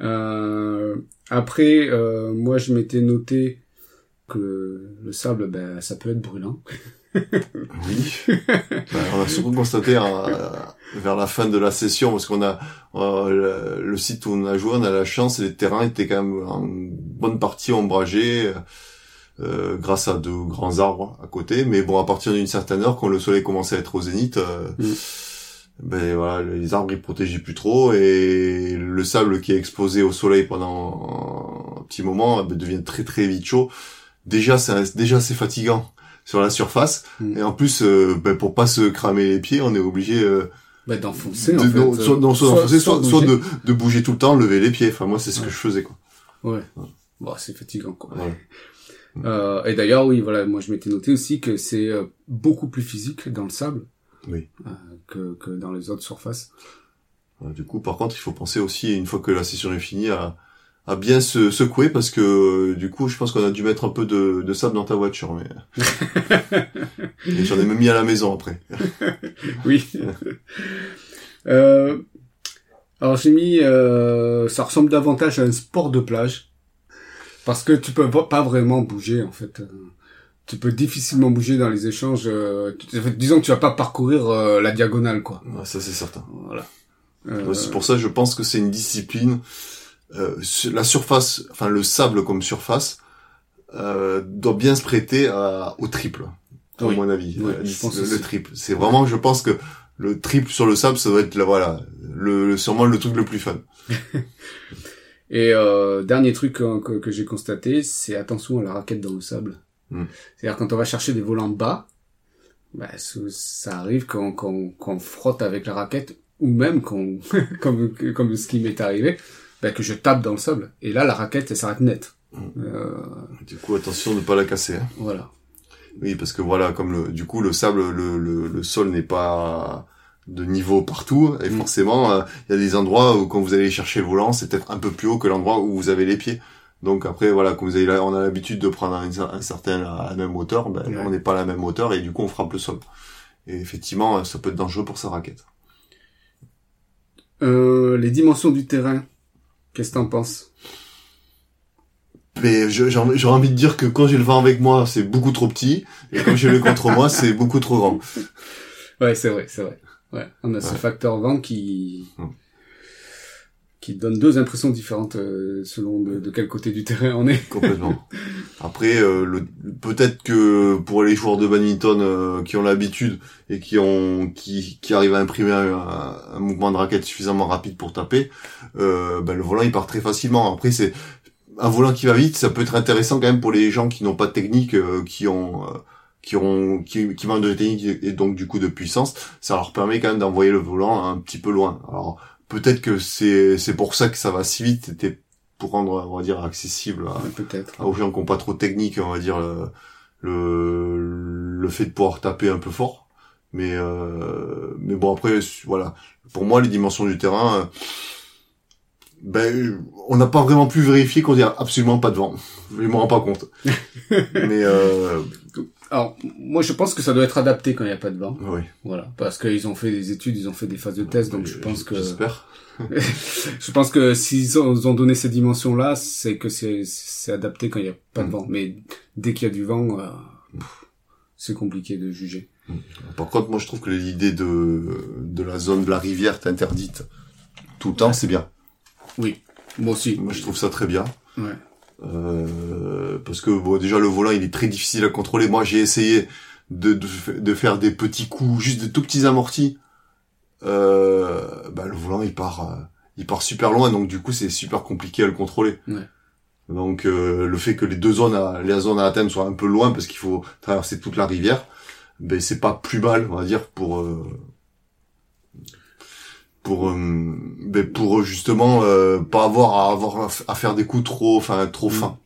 Euh, après, euh, moi je m'étais noté que le, le sable, ben ça peut être brûlant. Oui. Bah, on a surtout constaté euh, vers la fin de la session, parce qu'on a euh, le, le site où on a joué, on a la chance, et les terrains étaient quand même en bonne partie ombragés, euh, grâce à de grands arbres à côté. Mais bon, à partir d'une certaine heure, quand le soleil commençait à être au zénith, euh, Mm. ben voilà, les arbres ils protégeaient plus trop, et le sable qui est exposé au soleil pendant un petit moment ben, devient très très vite chaud. Déjà, c'est déjà c'est fatigant sur la surface. Mm. Et en plus, euh, ben, pour pas se cramer les pieds, on est obligé euh, Ben d'enfoncer de, en fait. non, euh, soit, non, soit soit, soit de, de bouger tout le temps, lever les pieds. Enfin, moi, c'est ce Ouais. que je faisais, quoi. Ouais. Bon, c'est fatigant quoi. Ouais. Euh, et d'ailleurs, oui, voilà, moi je m'étais noté aussi que c'est euh, beaucoup plus physique dans le sable Oui. euh, que, que dans les autres surfaces. Du coup, par contre, il faut penser aussi, une fois que la session est finie, à, à bien se secouer, parce que, euh, du coup, je pense qu'on a dû mettre un peu de, de sable dans ta voiture, mais... Et j'en ai même mis à la maison, après. Oui. euh, alors j'ai mis, euh, ça ressemble davantage à un sport de plage parce que tu peux pas vraiment bouger en fait. Tu peux difficilement bouger dans les échanges. euh, disons que tu vas pas parcourir euh, la diagonale quoi. Ouais, ça, c'est certain. Voilà. C'est pour ça, je pense que c'est une discipline. Euh, la surface, enfin le sable comme surface, euh, doit bien se prêter à, au triple, à Oui. mon avis. Oui, Euh, je pense le, le triple. C'est vraiment, je pense que le triple sur le sable, ça doit être, le- voilà, le, sûrement le truc le plus fun. Et euh, dernier truc que, que, que j'ai constaté, c'est attention à la raquette dans le sable. Mm. C'est-à-dire quand on va chercher des volants bas, bah, ça arrive qu'on qu'on qu'on frotte avec la raquette ou même qu'on comme comme ce qui m'est arrivé, bah, que je tape dans le sable. Et là, la raquette, elle s'arrête net. Mm. Euh, Du coup, attention de ne pas la casser. hein. voilà. Oui, parce que voilà, comme le, du coup, le sable, le, le, le sol n'est pas de niveau partout, et Mm. forcément, euh, il y a des endroits où quand vous allez chercher le volant, c'est peut-être un peu plus haut que l'endroit où vous avez les pieds. Donc après, voilà, quand vous avez, là, on a l'habitude de prendre un, un certain à la même hauteur, ben, là, on n'est pas à la même hauteur et du coup, on frappe le sol. Et effectivement, ça peut être dangereux pour sa raquette. Euh, les dimensions du terrain, qu'est-ce que t'en penses? Mais j'aurais envie de dire que quand j'ai le vent avec moi, c'est beaucoup trop petit, et quand j'ai le contre moi, c'est beaucoup trop grand. Ouais, c'est vrai, c'est vrai. Ouais, on a ce facteur vent qui Mm. Qui donne deux impressions différentes euh, selon de, de quel côté du terrain on est. Complètement. Après, euh, le- peut-être que pour les joueurs de badminton euh, qui ont l'habitude et qui ont qui, qui arrivent à imprimer un, un mouvement de raquette suffisamment rapide pour taper, euh, ben, le volant il part très facilement. Après, c'est un volant qui va vite, ça peut être intéressant quand même pour les gens qui n'ont pas de technique, euh, qui ont euh, qui ont qui, qui manquent de technique et donc du coup de puissance. Ça leur permet quand même d'envoyer le volant un petit peu loin. Alors peut-être que c'est c'est pour ça que ça va si vite. C'était pour rendre on va dire accessible à, Peut-être. aux gens qui n'ont pas trop de technique, on va dire le, le le fait de pouvoir taper un peu fort. Mais euh, mais bon après voilà, pour moi les dimensions du terrain, euh, ben on n'a pas vraiment pu vérifier qu'on dit absolument pas de vent. Je m'en rends pas compte. mais euh, Alors, moi je pense que ça doit être adapté quand il n'y a pas de vent. oui. Voilà, parce qu'ils ont fait des études, ils ont fait des phases de test, donc je pense que j'espère. je pense que s'ils ont, donné ces dimensions-là, c'est que c'est adapté quand il n'y a pas de Mm. vent. Mais dès qu'il y a du vent, euh, c'est compliqué de juger. Par contre, moi, je trouve que l'idée de, de la zone de la rivière interdite tout le temps, c'est bien. Oui, moi aussi. Moi, je trouve ça très bien. Ouais. Euh, parce que bon, déjà le volant il est très difficile à contrôler. Moi j'ai essayé de, de, de, faire des petits coups, juste des tout petits amortis. Euh, bah, le volant il part, euh, il part super loin, donc du coup c'est super compliqué à le contrôler. Ouais. Donc euh, le fait que les deux zones, à, les zones à atteindre soient un peu loin parce qu'il faut traverser toute la rivière, ben c'est pas plus mal, on va dire, pour euh, pour euh, ben, pour justement euh, pas avoir à avoir à faire des coups trop enfin trop Mm. fins.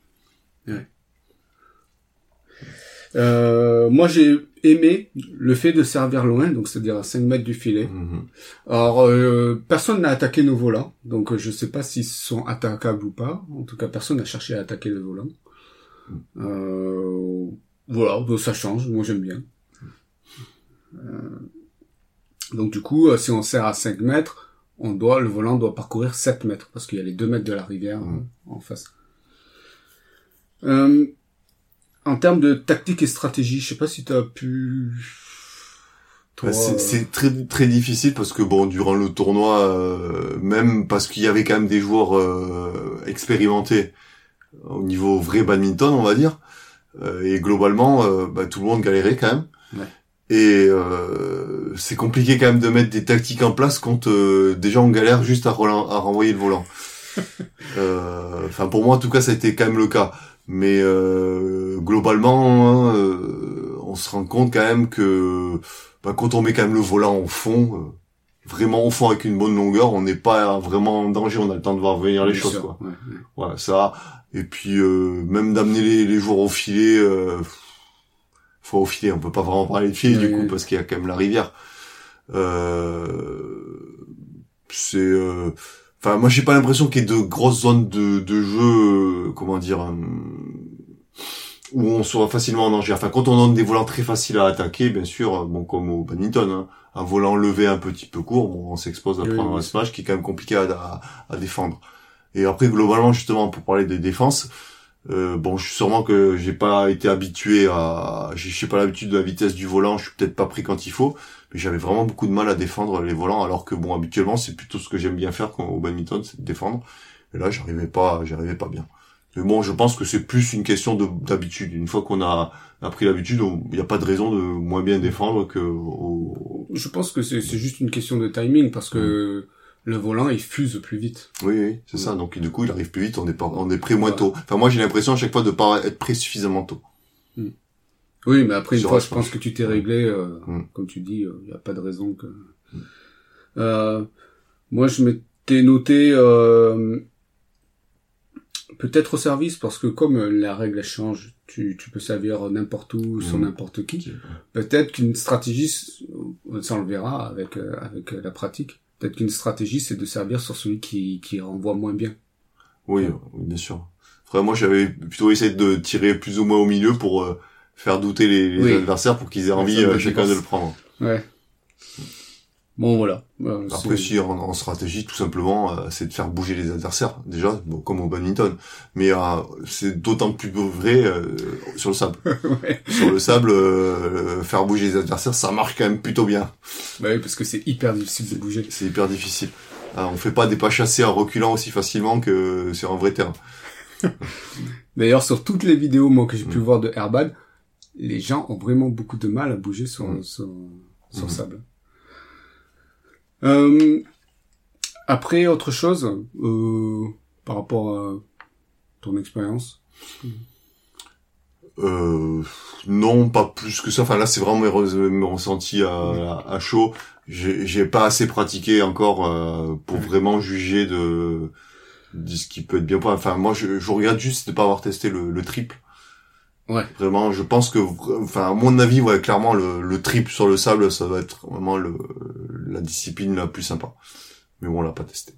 Euh, moi, j'ai aimé le fait de servir loin, donc c'est-à-dire à 5 mètres du filet. Mhm. Alors, euh, personne n'a attaqué nos volants, donc euh, je sais pas s'ils sont attaquables ou pas. En tout cas, personne n'a cherché à attaquer le volant. Euh, voilà, donc ça change, moi j'aime bien. Euh, donc du coup, euh, si on sert à 5 mètres, on doit, le volant doit parcourir 7 mètres, parce qu'il y a les 2 mètres de la rivière euh, en face. Euh, en termes de tactique et stratégie, je sais pas si tu as pu... Bah, c'est- euh, très très difficile parce que bon durant le tournoi euh, même parce qu'il y avait quand même des joueurs euh, expérimentés au niveau vrai badminton on va dire euh, et globalement bah, tout le monde galérait quand même Ouais. Et euh, c'est compliqué quand même de mettre des tactiques en place quand euh, déjà on galère juste à, relan- à renvoyer le volant Euh, enfin pour moi en tout cas ça a été quand même le cas mais euh, globalement hein, euh, on se rend compte quand même que bah, quand on met quand même le volant au fond, vraiment au fond avec une bonne longueur, on n'est pas vraiment en danger, on a le temps de voir venir les bien choses sûr, quoi. ouais, ouais. Voilà, ça. Et puis euh, même d'amener les, les joueurs au filet, euh, faut au filet, on peut pas vraiment parler de filet du coup oui. parce qu'il y a quand même la rivière. Euh, c'est euh, Enfin, moi, j'ai pas l'impression qu'il y ait de grosses zones de, de jeu, euh, comment dire, euh, où on soit facilement en danger. Enfin, quand on donne des volants très faciles à attaquer, bien sûr, euh, bon, comme au badminton, hein, un volant levé un petit peu court, bon, on s'expose à Oui, prendre un smash qui est quand même compliqué à, à, à défendre. Et après, globalement, justement, pour parler des défenses, euh, bon, je suis sûrement que j'ai pas été habitué à, j'ai j'ai pas l'habitude de la vitesse du volant, je suis peut-être pas pris quand il faut, mais j'avais vraiment beaucoup de mal à défendre les volants, alors que bon, habituellement, c'est plutôt ce que j'aime bien faire quand, au badminton, c'est de défendre. Et là, j'arrivais pas, j'arrivais pas bien. Mais bon, je pense que c'est plus une question de d'habitude. Une fois qu'on a, a pris l'habitude, il n'y a pas de raison de moins bien défendre que au... Je pense que c'est c'est juste une question de timing parce que le volant il fuse plus vite. Oui, oui, c'est ça. Donc du coup, il arrive plus vite, on est pas, on est prêt moins tôt. Enfin, moi, j'ai l'impression à chaque fois de pas être prêt suffisamment tôt. Oui, mais après une Sur fois je pense que tu t'es réglé, euh, Mm. comme tu dis, il n'y a pas de raison que. Euh, moi je m'étais noté euh, peut-être au service parce que comme euh, la règle change, tu, tu peux servir n'importe où sur n'importe qui. Peut-être qu'une stratégie, ça on le verra avec euh, avec euh, la pratique. Peut-être qu'une stratégie c'est de servir sur celui qui qui renvoie moins bien. Oui, oui, bien sûr. Après, moi, j'avais plutôt essayé de tirer plus ou moins au milieu pour euh, faire douter les, les Oui. adversaires pour qu'ils aient envie euh, chacun de le prendre. Ouais. Bon voilà. Euh, Après, si en, en stratégie, tout simplement, euh, c'est de faire bouger les adversaires, déjà, bon, comme au badminton. Mais euh, c'est d'autant plus vrai euh, sur le sable. ouais. sur le sable, euh, faire bouger les adversaires, ça marche quand même plutôt bien. Bah oui, parce que c'est hyper difficile de bouger. C'est hyper difficile. Ah, on fait pas des pas chassés en reculant aussi facilement que sur un vrai terrain. D'ailleurs, sur toutes les vidéos moi que j'ai pu Mm. voir de Airbad, les gens ont vraiment beaucoup de mal à bouger sur Mm. sur, sur Mm. sable. Euh, après, autre chose euh, par rapport à ton expérience? Euh, non, pas plus que ça. Enfin là, c'est vraiment mes, re- mes ressentis à, à, à chaud. J'ai pas assez pratiqué encore euh, pour vraiment juger de, de ce qui peut être bien. Enfin, moi, je, je regrette juste de pas avoir testé le, le triple. Ouais. Vraiment, je pense que, enfin, à mon avis, ouais, clairement, le, le triple sur le sable, ça va être vraiment le, la discipline la plus sympa. Mais bon, on l'a pas testé.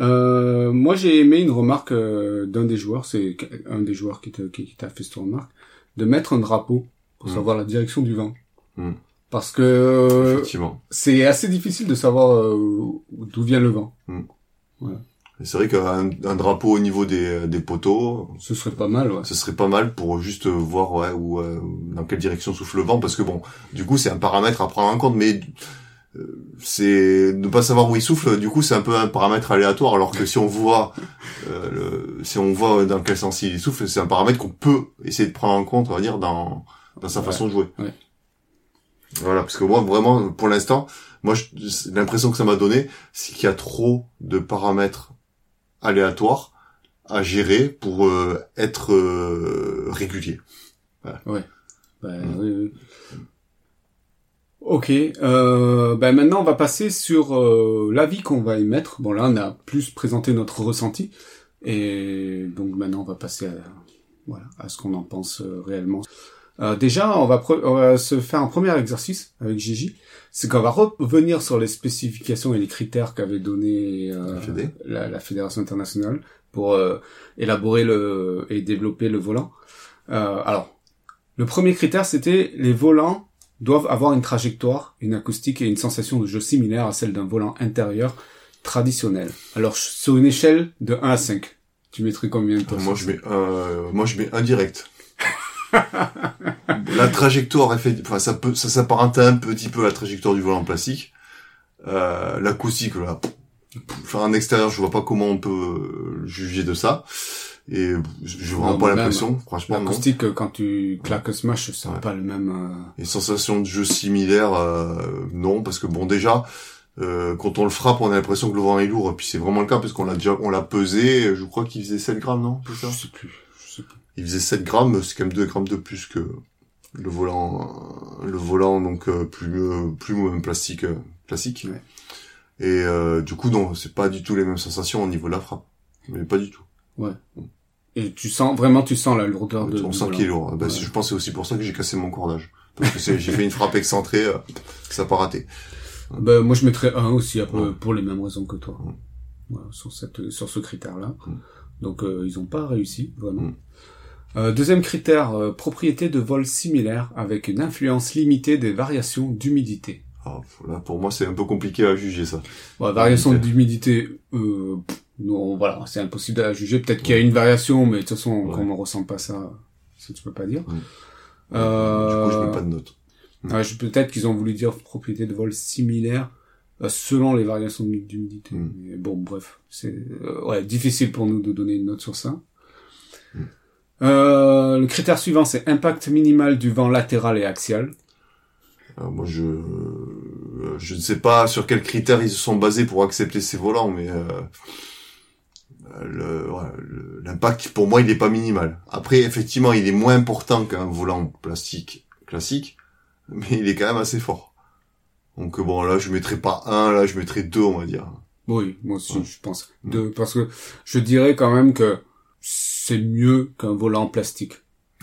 Euh, moi, j'ai aimé une remarque euh, d'un des joueurs, c'est un des joueurs qui t'a qui, t'a fait cette remarque, de mettre un drapeau pour Mm. savoir la direction du vent. Mm. Parce que euh, c'est assez difficile de savoir euh, d'où vient le vent. Et C'est vrai qu'un un drapeau au niveau des, des poteaux, Ce serait pas mal, ouais. ce serait pas mal pour juste voir ouais, où, euh, dans quelle direction souffle le vent, parce que bon, du coup, c'est un paramètre à prendre en compte, mais euh, c'est ne pas savoir où il souffle. Du coup, c'est un peu un paramètre aléatoire, alors que si on voit, euh, le- si on voit dans quel sens il souffle, c'est un paramètre qu'on peut essayer de prendre en compte, on va dire, dans dans sa Ouais, façon de jouer. ouais. Voilà, parce que moi, vraiment, pour l'instant, moi, l'impression que ça m'a donné, c'est qu'il y a trop de paramètres aléatoires à gérer pour euh, être euh, régulier. Ben, oui, oui. Ok, euh, ben maintenant on va passer sur euh, l'avis qu'on va émettre. Bon là on a plus présenté notre ressenti et donc maintenant on va passer à voilà à ce qu'on en pense euh, réellement. Euh, déjà on va, on va se faire un premier exercice avec Gigi, c'est qu'on va revenir sur les spécifications et les critères qu'avait donné euh, La la, fédération internationale pour euh, élaborer le et développer le volant. Euh, alors le premier critère, c'était les volants doivent avoir une trajectoire, une acoustique et une sensation de jeu similaire à celle d'un volant intérieur traditionnel. Alors, sur une échelle de 1 à 5, tu mettrais combien toi moi, je mets un, moi, je mets un direct. La trajectoire, fait, enfin, ça peut, ça s'apparente un petit peu à la trajectoire du volant plastique. Euh, l'acoustique, là, enfin, en extérieur, je vois pas comment on peut juger de ça. Et j'ai vraiment Non, pas l'impression, franchement. L'acoustique, euh, quand tu claques Smash, ça Ouais. pas le même... euh, Et sensations de jeu similaires, euh, non, parce que bon, déjà, euh, quand on le frappe, on a l'impression que le vent est lourd, et puis c'est vraiment le cas, parce qu'on l'a déjà, on l'a pesé, je crois qu'il faisait 7 grammes, non, Je sais plus. Il faisait 7 grammes, c'est quand même 2 grammes de plus que le volant, euh, le volant, donc, euh, plus, euh, plus euh, plastique, classique. Ouais. Et, euh, du coup, non, c'est pas du tout les mêmes sensations au niveau de la frappe. Mais pas du tout. Et tu sens, vraiment, tu sens la lourdeur de... on sent qu'il est lourd. Bah, Ouais. c'est- Je pense que c'est aussi pour ça que j'ai cassé mon cordage. Parce que j'ai fait une frappe excentrée, euh, ça n'a pas raté. Ben, moi, je mettrais un aussi, Ouais. pour les mêmes raisons que toi. Ouais. Voilà, sur cette, sur ce critère-là. Mm. Donc, euh, ils ont pas réussi, vraiment. Euh, deuxième critère, euh, propriété de vol similaire avec une influence limitée des variations d'humidité. Là, pour moi, c'est un peu compliqué à juger ça. Bon, variation d'humidité, euh, pff, non, voilà, c'est impossible à juger. Peut-être qu'il y a une variation, mais de toute façon, Ouais. qu'on ne ressent pas ça, ça tu peux pas dire. Euh, Du coup, je mets pas de note. Peut-être qu'ils ont voulu dire propriété de vol similaire euh, selon les variations d'humi- d'humidité. Mm. Mais bon, bref, c'est euh, ouais, difficile pour nous de donner une note sur ça. Mm. Euh, le critère suivant, c'est impact minimal du vent latéral et axial. Alors, moi, je je ne sais pas sur quels critères ils se sont basés pour accepter ces volants, mais euh, ouais, l'impact, pour moi, il est pas minimal. Après, effectivement, il est moins important qu'un volant plastique classique, mais il est quand même assez fort. Donc bon, là, je mettrais pas un, là, je mettrais deux, on va dire. Oui, moi aussi, Ouais. je pense. Mm. De, parce que je dirais quand même que c'est mieux qu'un volant plastique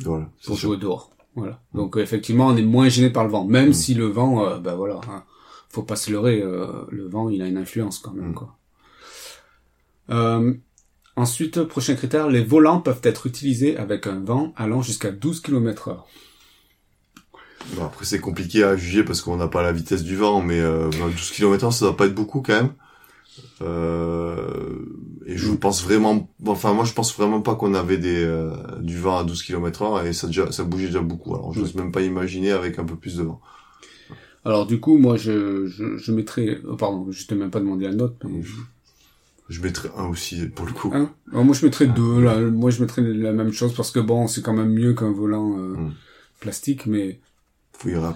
Voilà. c'est pour sûr. jouer dehors. Voilà. Donc euh, effectivement, on est moins gêné par le vent, même Mm. si le vent, euh, ben voilà, hein, faut pas se leurrer, euh, le vent, il a une influence quand même, Mm. quoi. Euh, ensuite, prochain critère, les volants peuvent être utilisés avec un vent allant jusqu'à 12 km heure. Bon, après, c'est compliqué à juger parce qu'on n'a pas la vitesse du vent, mais euh, 12 km ça doit pas être beaucoup quand même. Euh, et je Mm. pense vraiment, enfin moi je pense vraiment pas qu'on avait des euh, du vent à 12 km heure et ça déjà ça bougeait déjà beaucoup. Alors je Mm. n'ose même pas imaginer avec un peu plus de vent. Alors du coup, moi, je, je, je mettrais... oh, pardon, je t'ai même pas demandé la note. mais je- mettrais un aussi pour le coup. Un? Alors, Moi, je mettrais deux. Là. Moi, je mettrais la même chose parce que bon, c'est quand même mieux qu'un volant euh, Mm. plastique, mais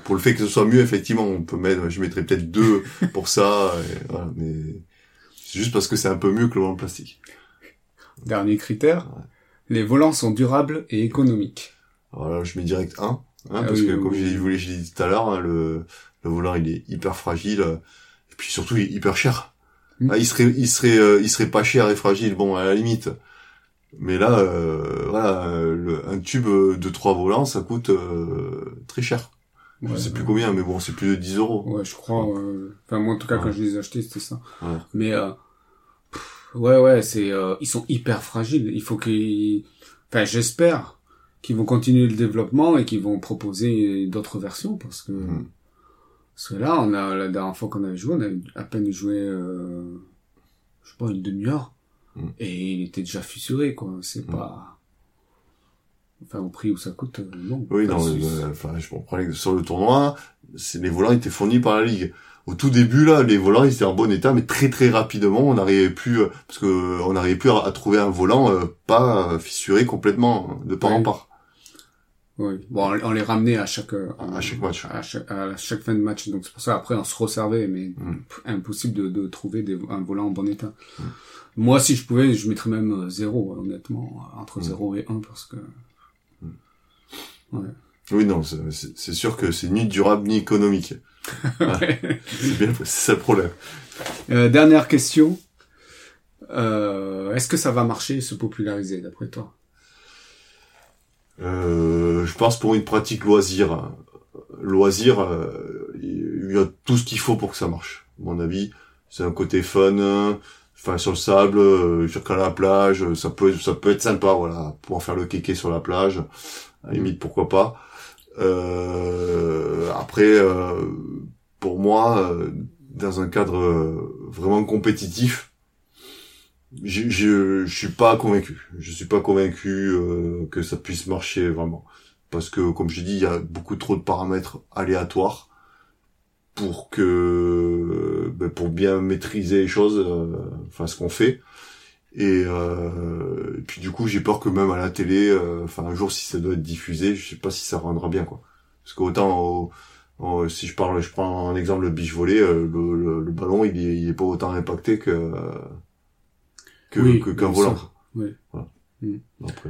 Pour le fait que ce soit mieux, effectivement, on peut mettre, je mettrais peut-être deux pour ça, et voilà, mais c'est juste parce que c'est un peu mieux que le vent plastique. dernier critère, Ouais. les volants sont durables et économiques. Alors là, je mets direct 1, hein, Ah parce oui, que oui, comme oui. je l'ai dit tout à l'heure, hein, le, le volant il est hyper fragile, euh, et puis surtout il est hyper cher. Mm. Ah, il serait, il serait, euh, il serait pas cher et fragile, bon à la limite. Mais là, euh, voilà, euh, le- un tube de trois volants, ça coûte euh, très cher. Je Ouais, sais plus combien, mais bon, c'est plus de 10 euros. Ouais, je crois. euh, Enfin, moi, en tout cas, quand je les ai achetés, c'était ça. Ouais. Mais euh, pff, ouais, ouais, c'est euh, ils sont hyper fragiles. Il faut qu'ils. Enfin, j'espère qu'ils vont continuer le développement et qu'ils vont proposer d'autres versions parce que Mhm. parce que là, on a la dernière fois qu'on avait joué, on a à peine joué, euh, je sais pas, une demi-heure. Mm. Et il était déjà fissuré, quoi. C'est Mm. pas... Enfin, au prix où ça coûte, euh, non. Oui, Enfin, non, euh, enfin, je comprends que sur le tournoi, c'est les volants étaient fournis par la ligue. Au tout début, là, les volants, ils étaient en bon état, mais très très rapidement, on n'arrivait plus, euh, parce que euh, on n'arrivait plus à, à trouver un volant euh, pas euh, fissuré complètement, de part en part, Oui. Bon, on, les ramenait à chaque... euh, à chaque match. à chaque, à chaque fin de match. Donc c'est pour ça après on se resservait, mais Mm. pff, impossible de, de trouver des, un volant en bon état. Moi, si je pouvais, je mettrais même euh, zéro, honnêtement, entre Mm. 0 et 1 parce que ouais. Oui, non, c'est sûr que c'est ni durable ni économique. C'est bien, c'est ça le problème. Euh, dernière question. Euh, Est-ce que ça va marcher et se populariser d'après toi? Euh, je pense pour une pratique loisir, loisir, euh, il y a tout ce qu'il faut pour que ça marche. À mon avis, c'est un côté fun, enfin sur le sable, euh, sur la plage, ça peut, ça peut être sympa, voilà, pouvoir faire le kéké sur la plage, à limite pourquoi pas. Euh, après, euh, pour moi, euh, dans un cadre euh, vraiment compétitif, je, suis pas convaincu. Je suis pas convaincu que ça puisse marcher vraiment, parce que comme je dis, il y a beaucoup trop de paramètres aléatoires pour que, ben, pour bien maîtriser les choses, euh, enfin ce qu'on fait. Et, euh, et puis du coup, j'ai peur que même à la télé, euh, enfin un jour si ça doit être diffusé, je sais pas si ça rendra bien quoi. Parce qu'autant au- au- si je parle, je prends un exemple le beach volley, euh, le, le, le ballon il est, il est pas autant impacté que que Oui, que- qu'un volant. Oui. Voilà. Mm. Après,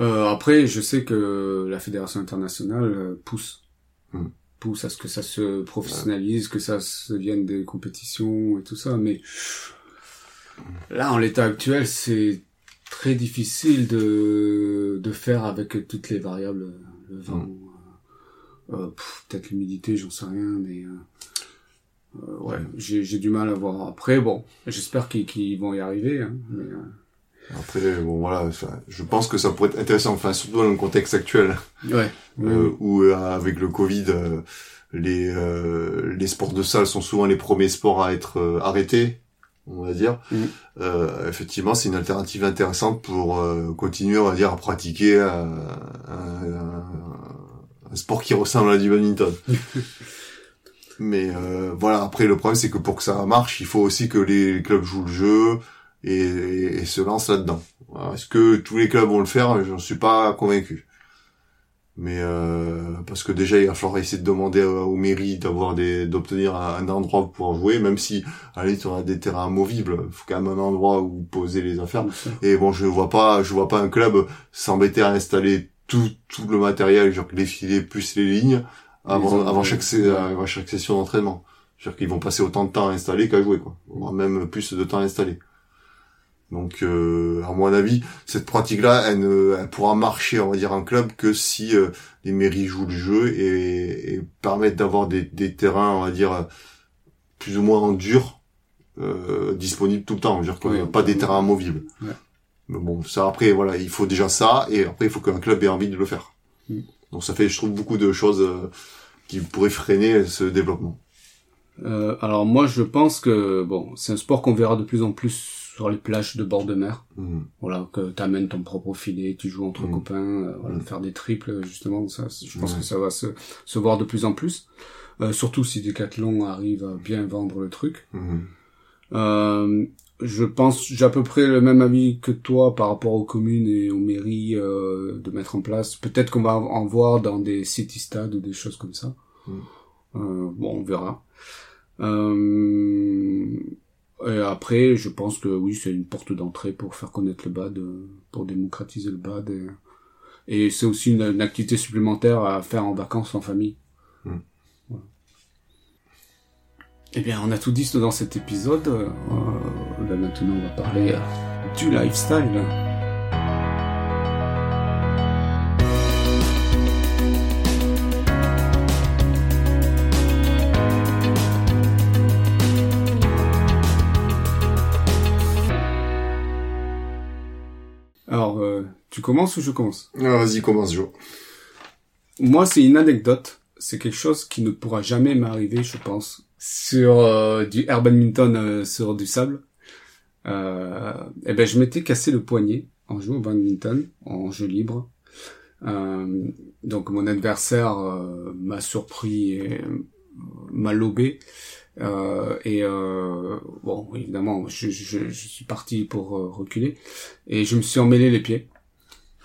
Euh, après, je sais que la fédération internationale euh, pousse, Hmm. pousse à ce que ça se professionnalise, que ça se devienne des compétitions et tout ça. Mais là, en l'état actuel, c'est très difficile de de faire avec toutes les variables, le vent, euh, euh, pff, peut-être l'humidité, j'en sais rien, mais euh, euh, ouais, j'ai j'ai du mal à voir. Après, bon, j'espère qu'ils qu'ils vont y arriver. Hein, mais, euh, après bon voilà, je pense que ça pourrait être intéressant, enfin surtout dans le contexte actuel. ouais. euh, où euh, avec le Covid, euh, les euh, les sports de salle sont souvent les premiers sports à être euh, arrêtés, on va dire. Mhm. Euh, effectivement, c'est une alternative intéressante pour euh, continuer, on va dire, à pratiquer un, un- un sport qui ressemble à du badminton. Mais euh, voilà, après le problème c'est que pour que ça marche, il faut aussi que les clubs jouent le jeu et, et se lancent là-dedans. Est-ce que tous les clubs vont le faire? J'en suis pas convaincu. Mais euh, parce que déjà il va falloir essayer de demander aux mairies d'avoir des d'obtenir un, endroit pour pouvoir jouer, même si allez tu as des terrains amovibles, faut quand même un endroit où poser les affaires. Et bon, je vois pas, je vois pas un club s'embêter à installer tout tout le matériel, genre les filets plus les lignes avant Les avant chaque avant chaque session d'entraînement. C'est-à-dire qu'ils vont passer autant de temps à installer qu'à jouer, quoi. Voire même plus de temps à installer. Donc, euh, à mon avis, cette pratique-là, elle, ne, elle pourra marcher, on va dire, en club que si euh, les mairies jouent le jeu et, et permettent d'avoir des, des terrains, on va dire, plus ou moins en dur, euh, disponibles tout le temps. Qu'il n'y a Oui, pas des terrains amovibles. Ouais. Mais bon, ça après, voilà, il faut déjà ça, et après, il faut qu'un club ait envie de le faire. Mm. Donc ça fait, je trouve, beaucoup de choses euh, qui pourraient freiner ce développement. Euh, alors moi je pense que bon c'est un sport qu'on verra de plus en plus sur les plages de bord de mer. Mhm. Voilà que t'amènes ton propre filet, tu joues entre Mhm. copains, euh, voilà, Mhm. faire des triples justement ça je pense que ça va se, se voir de plus en plus. Euh, surtout si Decathlon arrive à bien vendre le truc. Euh, je pense j'ai à peu près le même avis que toi par rapport aux communes et aux mairies euh, de mettre en place. Peut-être qu'on va en voir dans des city stades ou des choses comme ça. Bon, on verra. Euh, et après, je pense que oui, c'est une porte d'entrée pour faire connaître le BAD, euh, pour démocratiser le BAD. Et, et c'est aussi une, une activité supplémentaire à faire en vacances en famille. Mm. Voilà. Eh bien, on a tout dit dans cet épisode. Euh, là, maintenant, on va parler euh, du lifestyle. Tu commences ou je commence? Ah, Vas-y, commence, Joe. Moi, c'est une anecdote. C'est quelque chose qui ne pourra jamais m'arriver, je pense, sur euh, du air badminton euh, sur du sable. euh, eh ben je m'étais cassé le poignet en jouant au badminton en jeu libre. Euh, donc mon adversaire euh, m'a surpris et m'a lobé. Euh, et euh, bon, évidemment, je, je, je, suis parti pour euh, reculer et je me suis emmêlé les pieds.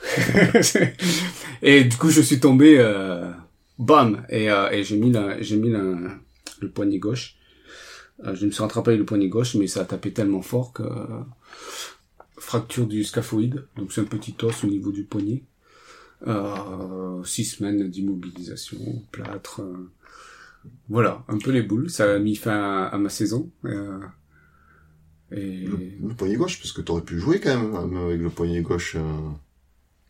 et du coup, je suis tombé, euh, bam, et, euh, et j'ai mis la, j'ai mis la, le poignet gauche. je me suis rattrapé le poignet gauche, mais ça a tapé tellement fort que fracture du scaphoïde, donc c'est un petit os au niveau du poignet. six semaines d'immobilisation, plâtre. Voilà, un peu les boules. Ça a mis fin à, ma saison. Euh, et... Le, poignet gauche, parce que t'aurais pu jouer quand même hein, avec le poignet gauche. Euh...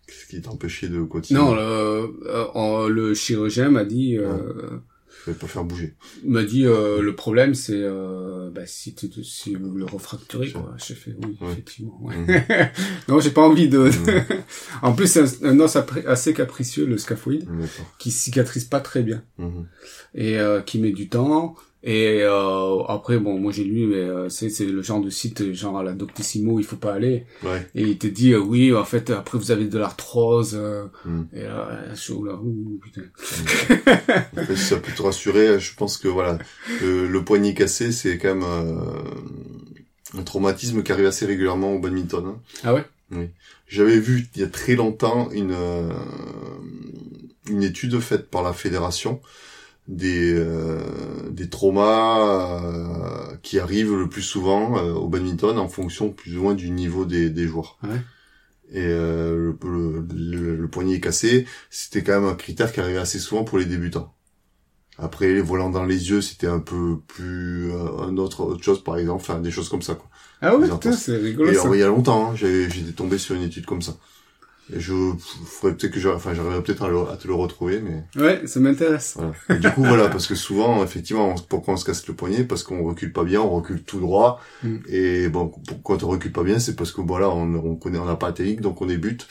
Qu'est-ce qui t'empêchait de continuer? Non, le, euh, le chirurgien m'a dit euh, je vais pas faire bouger. Il m'a dit euh, le problème c'est euh, bah, si tu si vous le refracturez quoi. J'ai fait oui effectivement. Ouais. Mmh. non j'ai pas envie de. Mmh. en plus c'est un, os assez capricieux le scaphoïde qui cicatrise pas très bien mmh. et euh, qui met du temps. Et euh, après, bon, moi j'ai lu, mais euh, c'est c'est le genre de site, genre à la Doctissimo, il faut pas aller. Ouais. Et il te dit, euh, oui, en fait, après vous avez de l'arthrose. Euh, mm. Et là, je suis là, ouh, putain. Mm. en fait, ça peut te rassurer. Je pense que voilà, le, le poignet cassé, c'est quand même un traumatisme qui arrive assez régulièrement au badminton. Hein. Ah ouais? Oui. J'avais vu il y a très longtemps une une étude faite par la fédération des euh, des traumas euh, qui arrivent le plus souvent euh, au badminton en fonction plus ou moins du niveau des, des joueurs. Ouais. Et le, le, le, poignet cassé, c'était quand même un critère qui arrivait assez souvent pour les débutants. Après, les volants dans les yeux, c'était un peu plus un autre autre chose, par exemple, enfin des choses comme ça. Quoi. Ah ouais, c'est rigolo. Et ça. il y a longtemps, hein, j'étais tombé sur une étude comme ça je ferais peut-être que j'arriverai enfin, j'arriverai peut-être à, te le retrouver, mais. Ouais, ça m'intéresse. Voilà. du coup, voilà, parce que souvent, effectivement, pourquoi on se casse le poignet? Parce qu'on recule pas bien, on recule tout droit. Mm. Et bon, quand on recule pas bien, c'est parce que voilà, on, on connaît, on n'a pas la technique, donc on débute.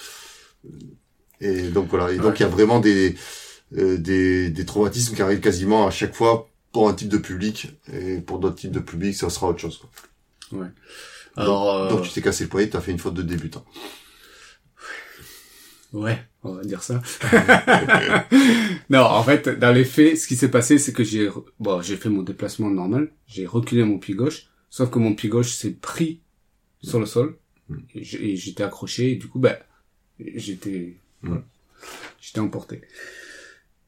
Et donc voilà. Et donc il y a vraiment des, euh, des des traumatismes qui arrivent quasiment à chaque fois pour un type de public et pour d'autres types de public, ça sera autre chose. Quoi. Ouais. Alors, donc, euh, tu t'es cassé le poignet, t'as fait une faute de débutant. Ouais, on va dire ça. non, en fait, dans les faits, ce qui s'est passé, c'est que j'ai bon, j'ai fait mon déplacement normal, j'ai reculé mon pied gauche, sauf que mon pied gauche s'est pris sur le sol et j'étais accroché et du coup, ben, j'étais voilà, j'étais emporté.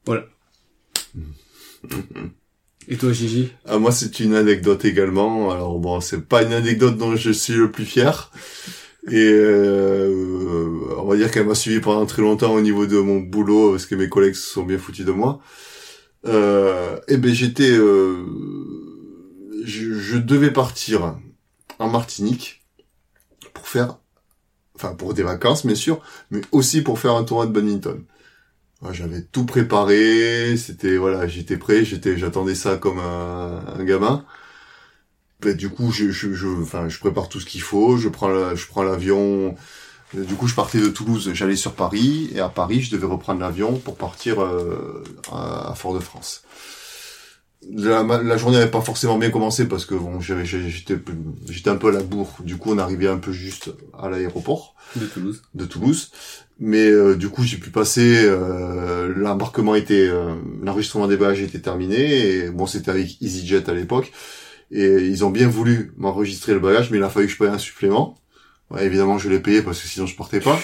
Voilà. Et toi, Gigi? Ah, Moi, c'est une anecdote également. Alors bon, c'est pas une anecdote dont je suis le plus fier. Et euh, on va dire qu'elle m'a suivi pendant très longtemps au niveau de mon boulot parce que mes collègues se sont bien foutus de moi. Euh, et ben j'étais, euh, je, je, devais partir en Martinique pour faire, enfin pour des vacances bien sûr, mais aussi pour faire un tournoi de badminton. J'avais tout préparé, c'était voilà, j'étais prêt, j'étais, j'attendais ça comme un, un gamin. Ben, du coup, je, je, je, enfin, je prépare tout ce qu'il faut. Je prends, la, je prends l'avion. Du coup, je partais de Toulouse, j'allais sur Paris, et à Paris, je devais reprendre l'avion pour partir euh, à, Fort-de-France. La, la, journée n'avait pas forcément bien commencé parce que bon, j'étais, j'étais un peu à la bourre. Du coup, on arrivait un peu juste à l'aéroport de Toulouse. De Toulouse. Mais euh, du coup, j'ai pu passer. Euh, l'embarquement était, euh, l'enregistrement des bagages était terminé. Et bon, c'était avec EasyJet à l'époque. Et ils ont bien voulu m'enregistrer le bagage, mais il a fallu que je paye un supplément. Ouais, évidemment, je l'ai payé parce que sinon je partais pas.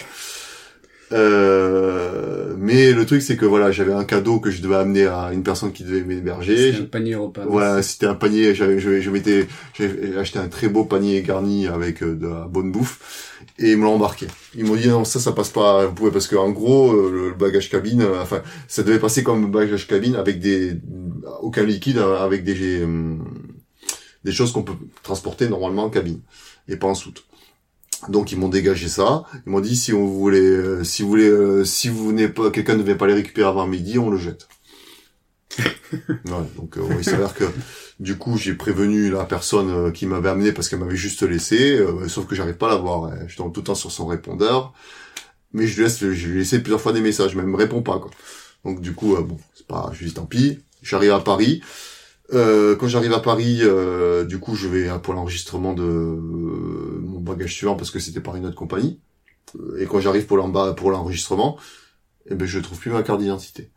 Euh, mais le truc c'est que voilà, j'avais un cadeau que je devais amener à une personne qui devait m'héberger. C'était un panier repas. Voilà, c'était un panier. J'avais, je, je m'étais, j'ai acheté un très beau panier garni avec euh, de la bonne bouffe et ils me l'ont embarqué. Ils m'ont dit non, ça, ça passe pas. Vous pouvez parce que en gros, euh, le, bagage cabine, euh, enfin, ça devait passer comme bagage cabine avec des aucun liquide, avec des des choses qu'on peut transporter normalement en cabine et pas en soute. Donc ils m'ont dégagé ça. Ils m'ont dit si on voulait, euh, si vous voulez, euh, si vous n'êtes pas, quelqu'un ne vient pas les récupérer avant midi, on le jette. donc euh, il s'avère que du coup j'ai prévenu la personne qui m'avait amené parce qu'elle m'avait juste laissé, sauf que j'arrive pas à la voir. Hein. Je tombe tout le temps sur son répondeur, mais je lui laisse, je lui ai laissé plusieurs fois des messages, mais elle me répond pas quoi. Donc du coup bon, c'est pas, je lui dis tant pis. J'arrive à Paris. Euh, quand j'arrive à Paris, euh, du coup, je vais pour l'enregistrement de bagage suivant parce que c'était par une autre compagnie. Euh, Et quand j'arrive pour l'en- pour l'enregistrement, eh ben je trouve plus ma carte d'identité.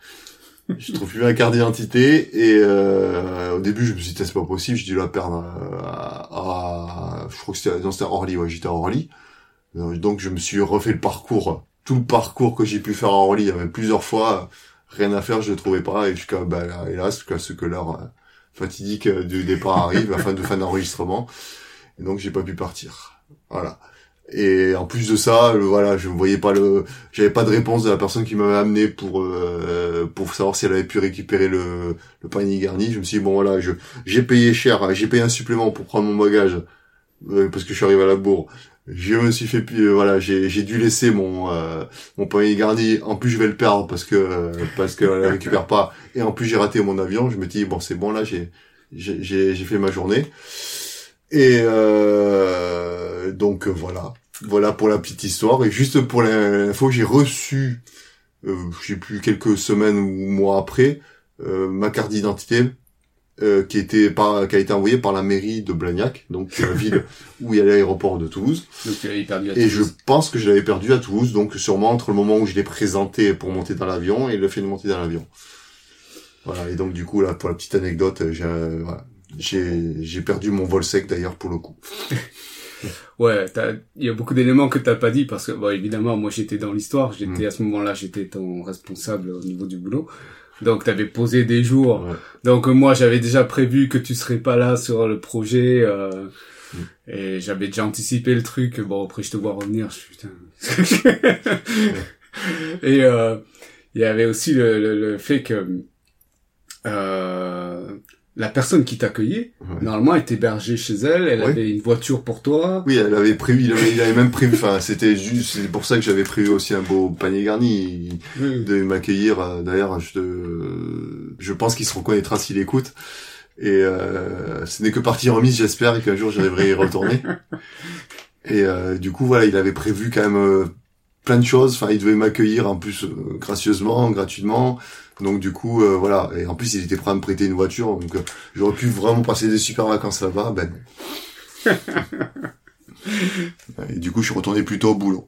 je trouve plus ma carte d'identité et euh, au début je me suis dit c'est pas possible, j'ai dû la perdre euh, à, à- je crois que c'était non, c'était à Orly, ouais, j'étais à Orly. Euh, Donc je me suis refait le parcours, tout le parcours que j'ai pu faire à Orly, il y avait plusieurs fois, rien à faire, je le trouvais pas et jusqu'à bah, hélas jusqu'à ce que l'heure euh, fatidique euh, du départ arrive, la fin de fin d'enregistrement. Et donc j'ai pas pu partir. Voilà. Et en plus de ça, voilà, je ne voyais pas le, j'avais pas de réponse de la personne qui m'avait amené pour euh, pour savoir si elle avait pu récupérer le, le panier garni. Je me suis dit bon voilà, je j'ai payé cher, j'ai payé un supplément pour prendre mon bagage euh, parce que je suis arrivé à la bourre. Je me suis fait euh, voilà, j'ai j'ai dû laisser mon euh, mon garni. En plus je vais le perdre parce que euh, parce qu'elle ne récupère pas. Et en plus j'ai raté mon avion. Je me dis bon c'est bon là j'ai j'ai j'ai j'ai fait ma journée. Et euh, donc voilà, voilà pour la petite histoire. Et juste pour l'info, j'ai reçu, euh, je sais plus quelques semaines ou mois après, ma carte d'identité euh, qui était par, qui a été envoyée par la mairie de Blagnac, donc la ville où il y a l'aéroport de Toulouse. Donc tu l'avais perdu à Et je Toulouse. pense que je l'avais perdu à Toulouse, donc sûrement entre le moment où je l'ai présenté pour monter dans l'avion et le fait de monter dans l'avion. Voilà. Et donc du coup là, pour la petite anecdote, j'ai euh, voilà. j'ai perdu mon vol sec d'ailleurs pour le coup. Ouais, il y a beaucoup d'éléments que t'as pas dit parce que, bon, évidemment, moi j'étais dans l'histoire, j'étais Mm. à ce moment-là, j'étais ton responsable au niveau du boulot. Donc t'avais posé des jours. Ouais. Donc euh, moi j'avais déjà prévu que tu serais pas là sur le projet euh, Mm. et j'avais déjà anticipé le truc. Bon après je te vois revenir, je et euh, il y avait aussi le, le, le fait que euh, la personne qui t'accueillait Ouais. normalement était hébergée chez elle, elle avait une voiture pour toi. Oui, elle avait prévu, il avait, il avait même prévu, enfin, c'était juste, c'est pour ça que j'avais prévu aussi un beau panier garni. Devait m'accueillir, euh, d'ailleurs, je, te- je pense qu'il se reconnaîtra s'il écoute. Et euh, ce n'est que partie remise, j'espère, et qu'un jour j'arriverai à y retourner. Et euh, du coup, voilà, il avait prévu quand même euh, plein de choses. Enfin, il devait m'accueillir en plus euh, gracieusement, gratuitement. Donc du coup, euh, voilà. Et en plus, il était prêt à me prêter une voiture. Donc euh, j'aurais pu vraiment passer des super vacances là-bas. Ben. Et du coup, je suis retourné plutôt au boulot.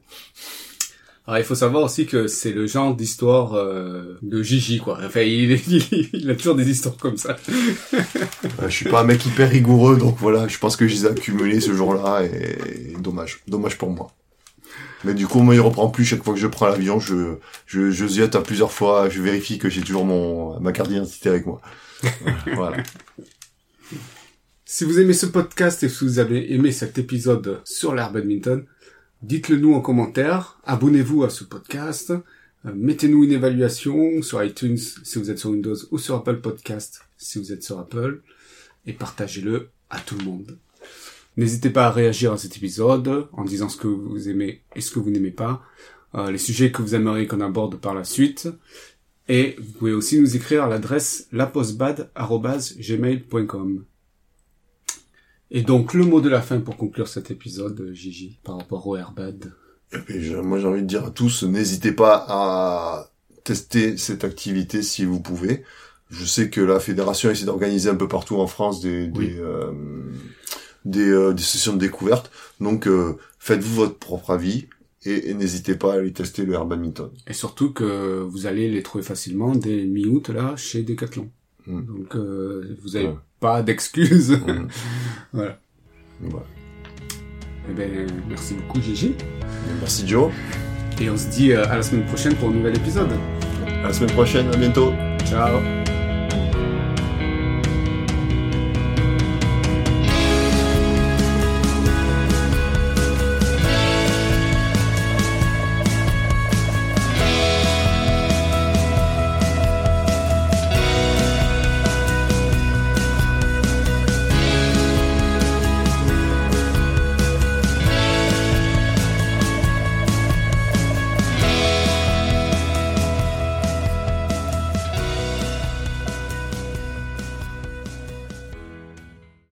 Alors il faut savoir aussi que c'est le genre d'histoire euh, de Gigi quoi. Enfin il, il, il a toujours des histoires comme ça. Euh, je suis pas un mec hyper rigoureux, donc voilà, je pense que je les ai accumulés ce jour-là, et, et dommage, dommage pour moi. Mais du coup, moi, il reprend plus chaque fois que je prends l'avion, je, je, je ziote à plusieurs fois, je vérifie que j'ai toujours mon, ma carte d'identité avec moi. voilà. Si vous aimez ce podcast et si vous avez aimé cet épisode sur l'air badminton, dites-le nous en commentaire, abonnez-vous à ce podcast, euh, mettez-nous une évaluation sur iTunes si vous êtes sur Windows ou sur Apple Podcast si vous êtes sur Apple et partagez-le à tout le monde. N'hésitez pas à réagir à cet épisode en disant ce que vous aimez et ce que vous n'aimez pas, euh, les sujets que vous aimeriez qu'on aborde par la suite. Et vous pouvez aussi nous écrire à l'adresse lapostbad.gmail.com. Et donc, le mot de la fin pour conclure cet épisode, Gigi, par rapport au Airbad. Et puis, je- moi, j'ai envie de dire à tous, n'hésitez pas à tester cette activité si vous pouvez. Je sais que la fédération essaie d'organiser un peu partout en France des, Oui. des, euh, des, euh, des sessions de découverte. Donc, euh, faites-vous votre propre avis et, et n'hésitez pas à aller tester le air badminton. Et surtout que vous allez les trouver facilement dès mi-août, là, chez Decathlon. Mm. Donc, euh, vous avez Ouais. pas d'excuses. Mhm. voilà. Voilà. Eh ben, merci beaucoup, Gigi. Merci Joe. Et on se dit à la semaine prochaine pour un nouvel épisode. À la semaine prochaine. À bientôt. Ciao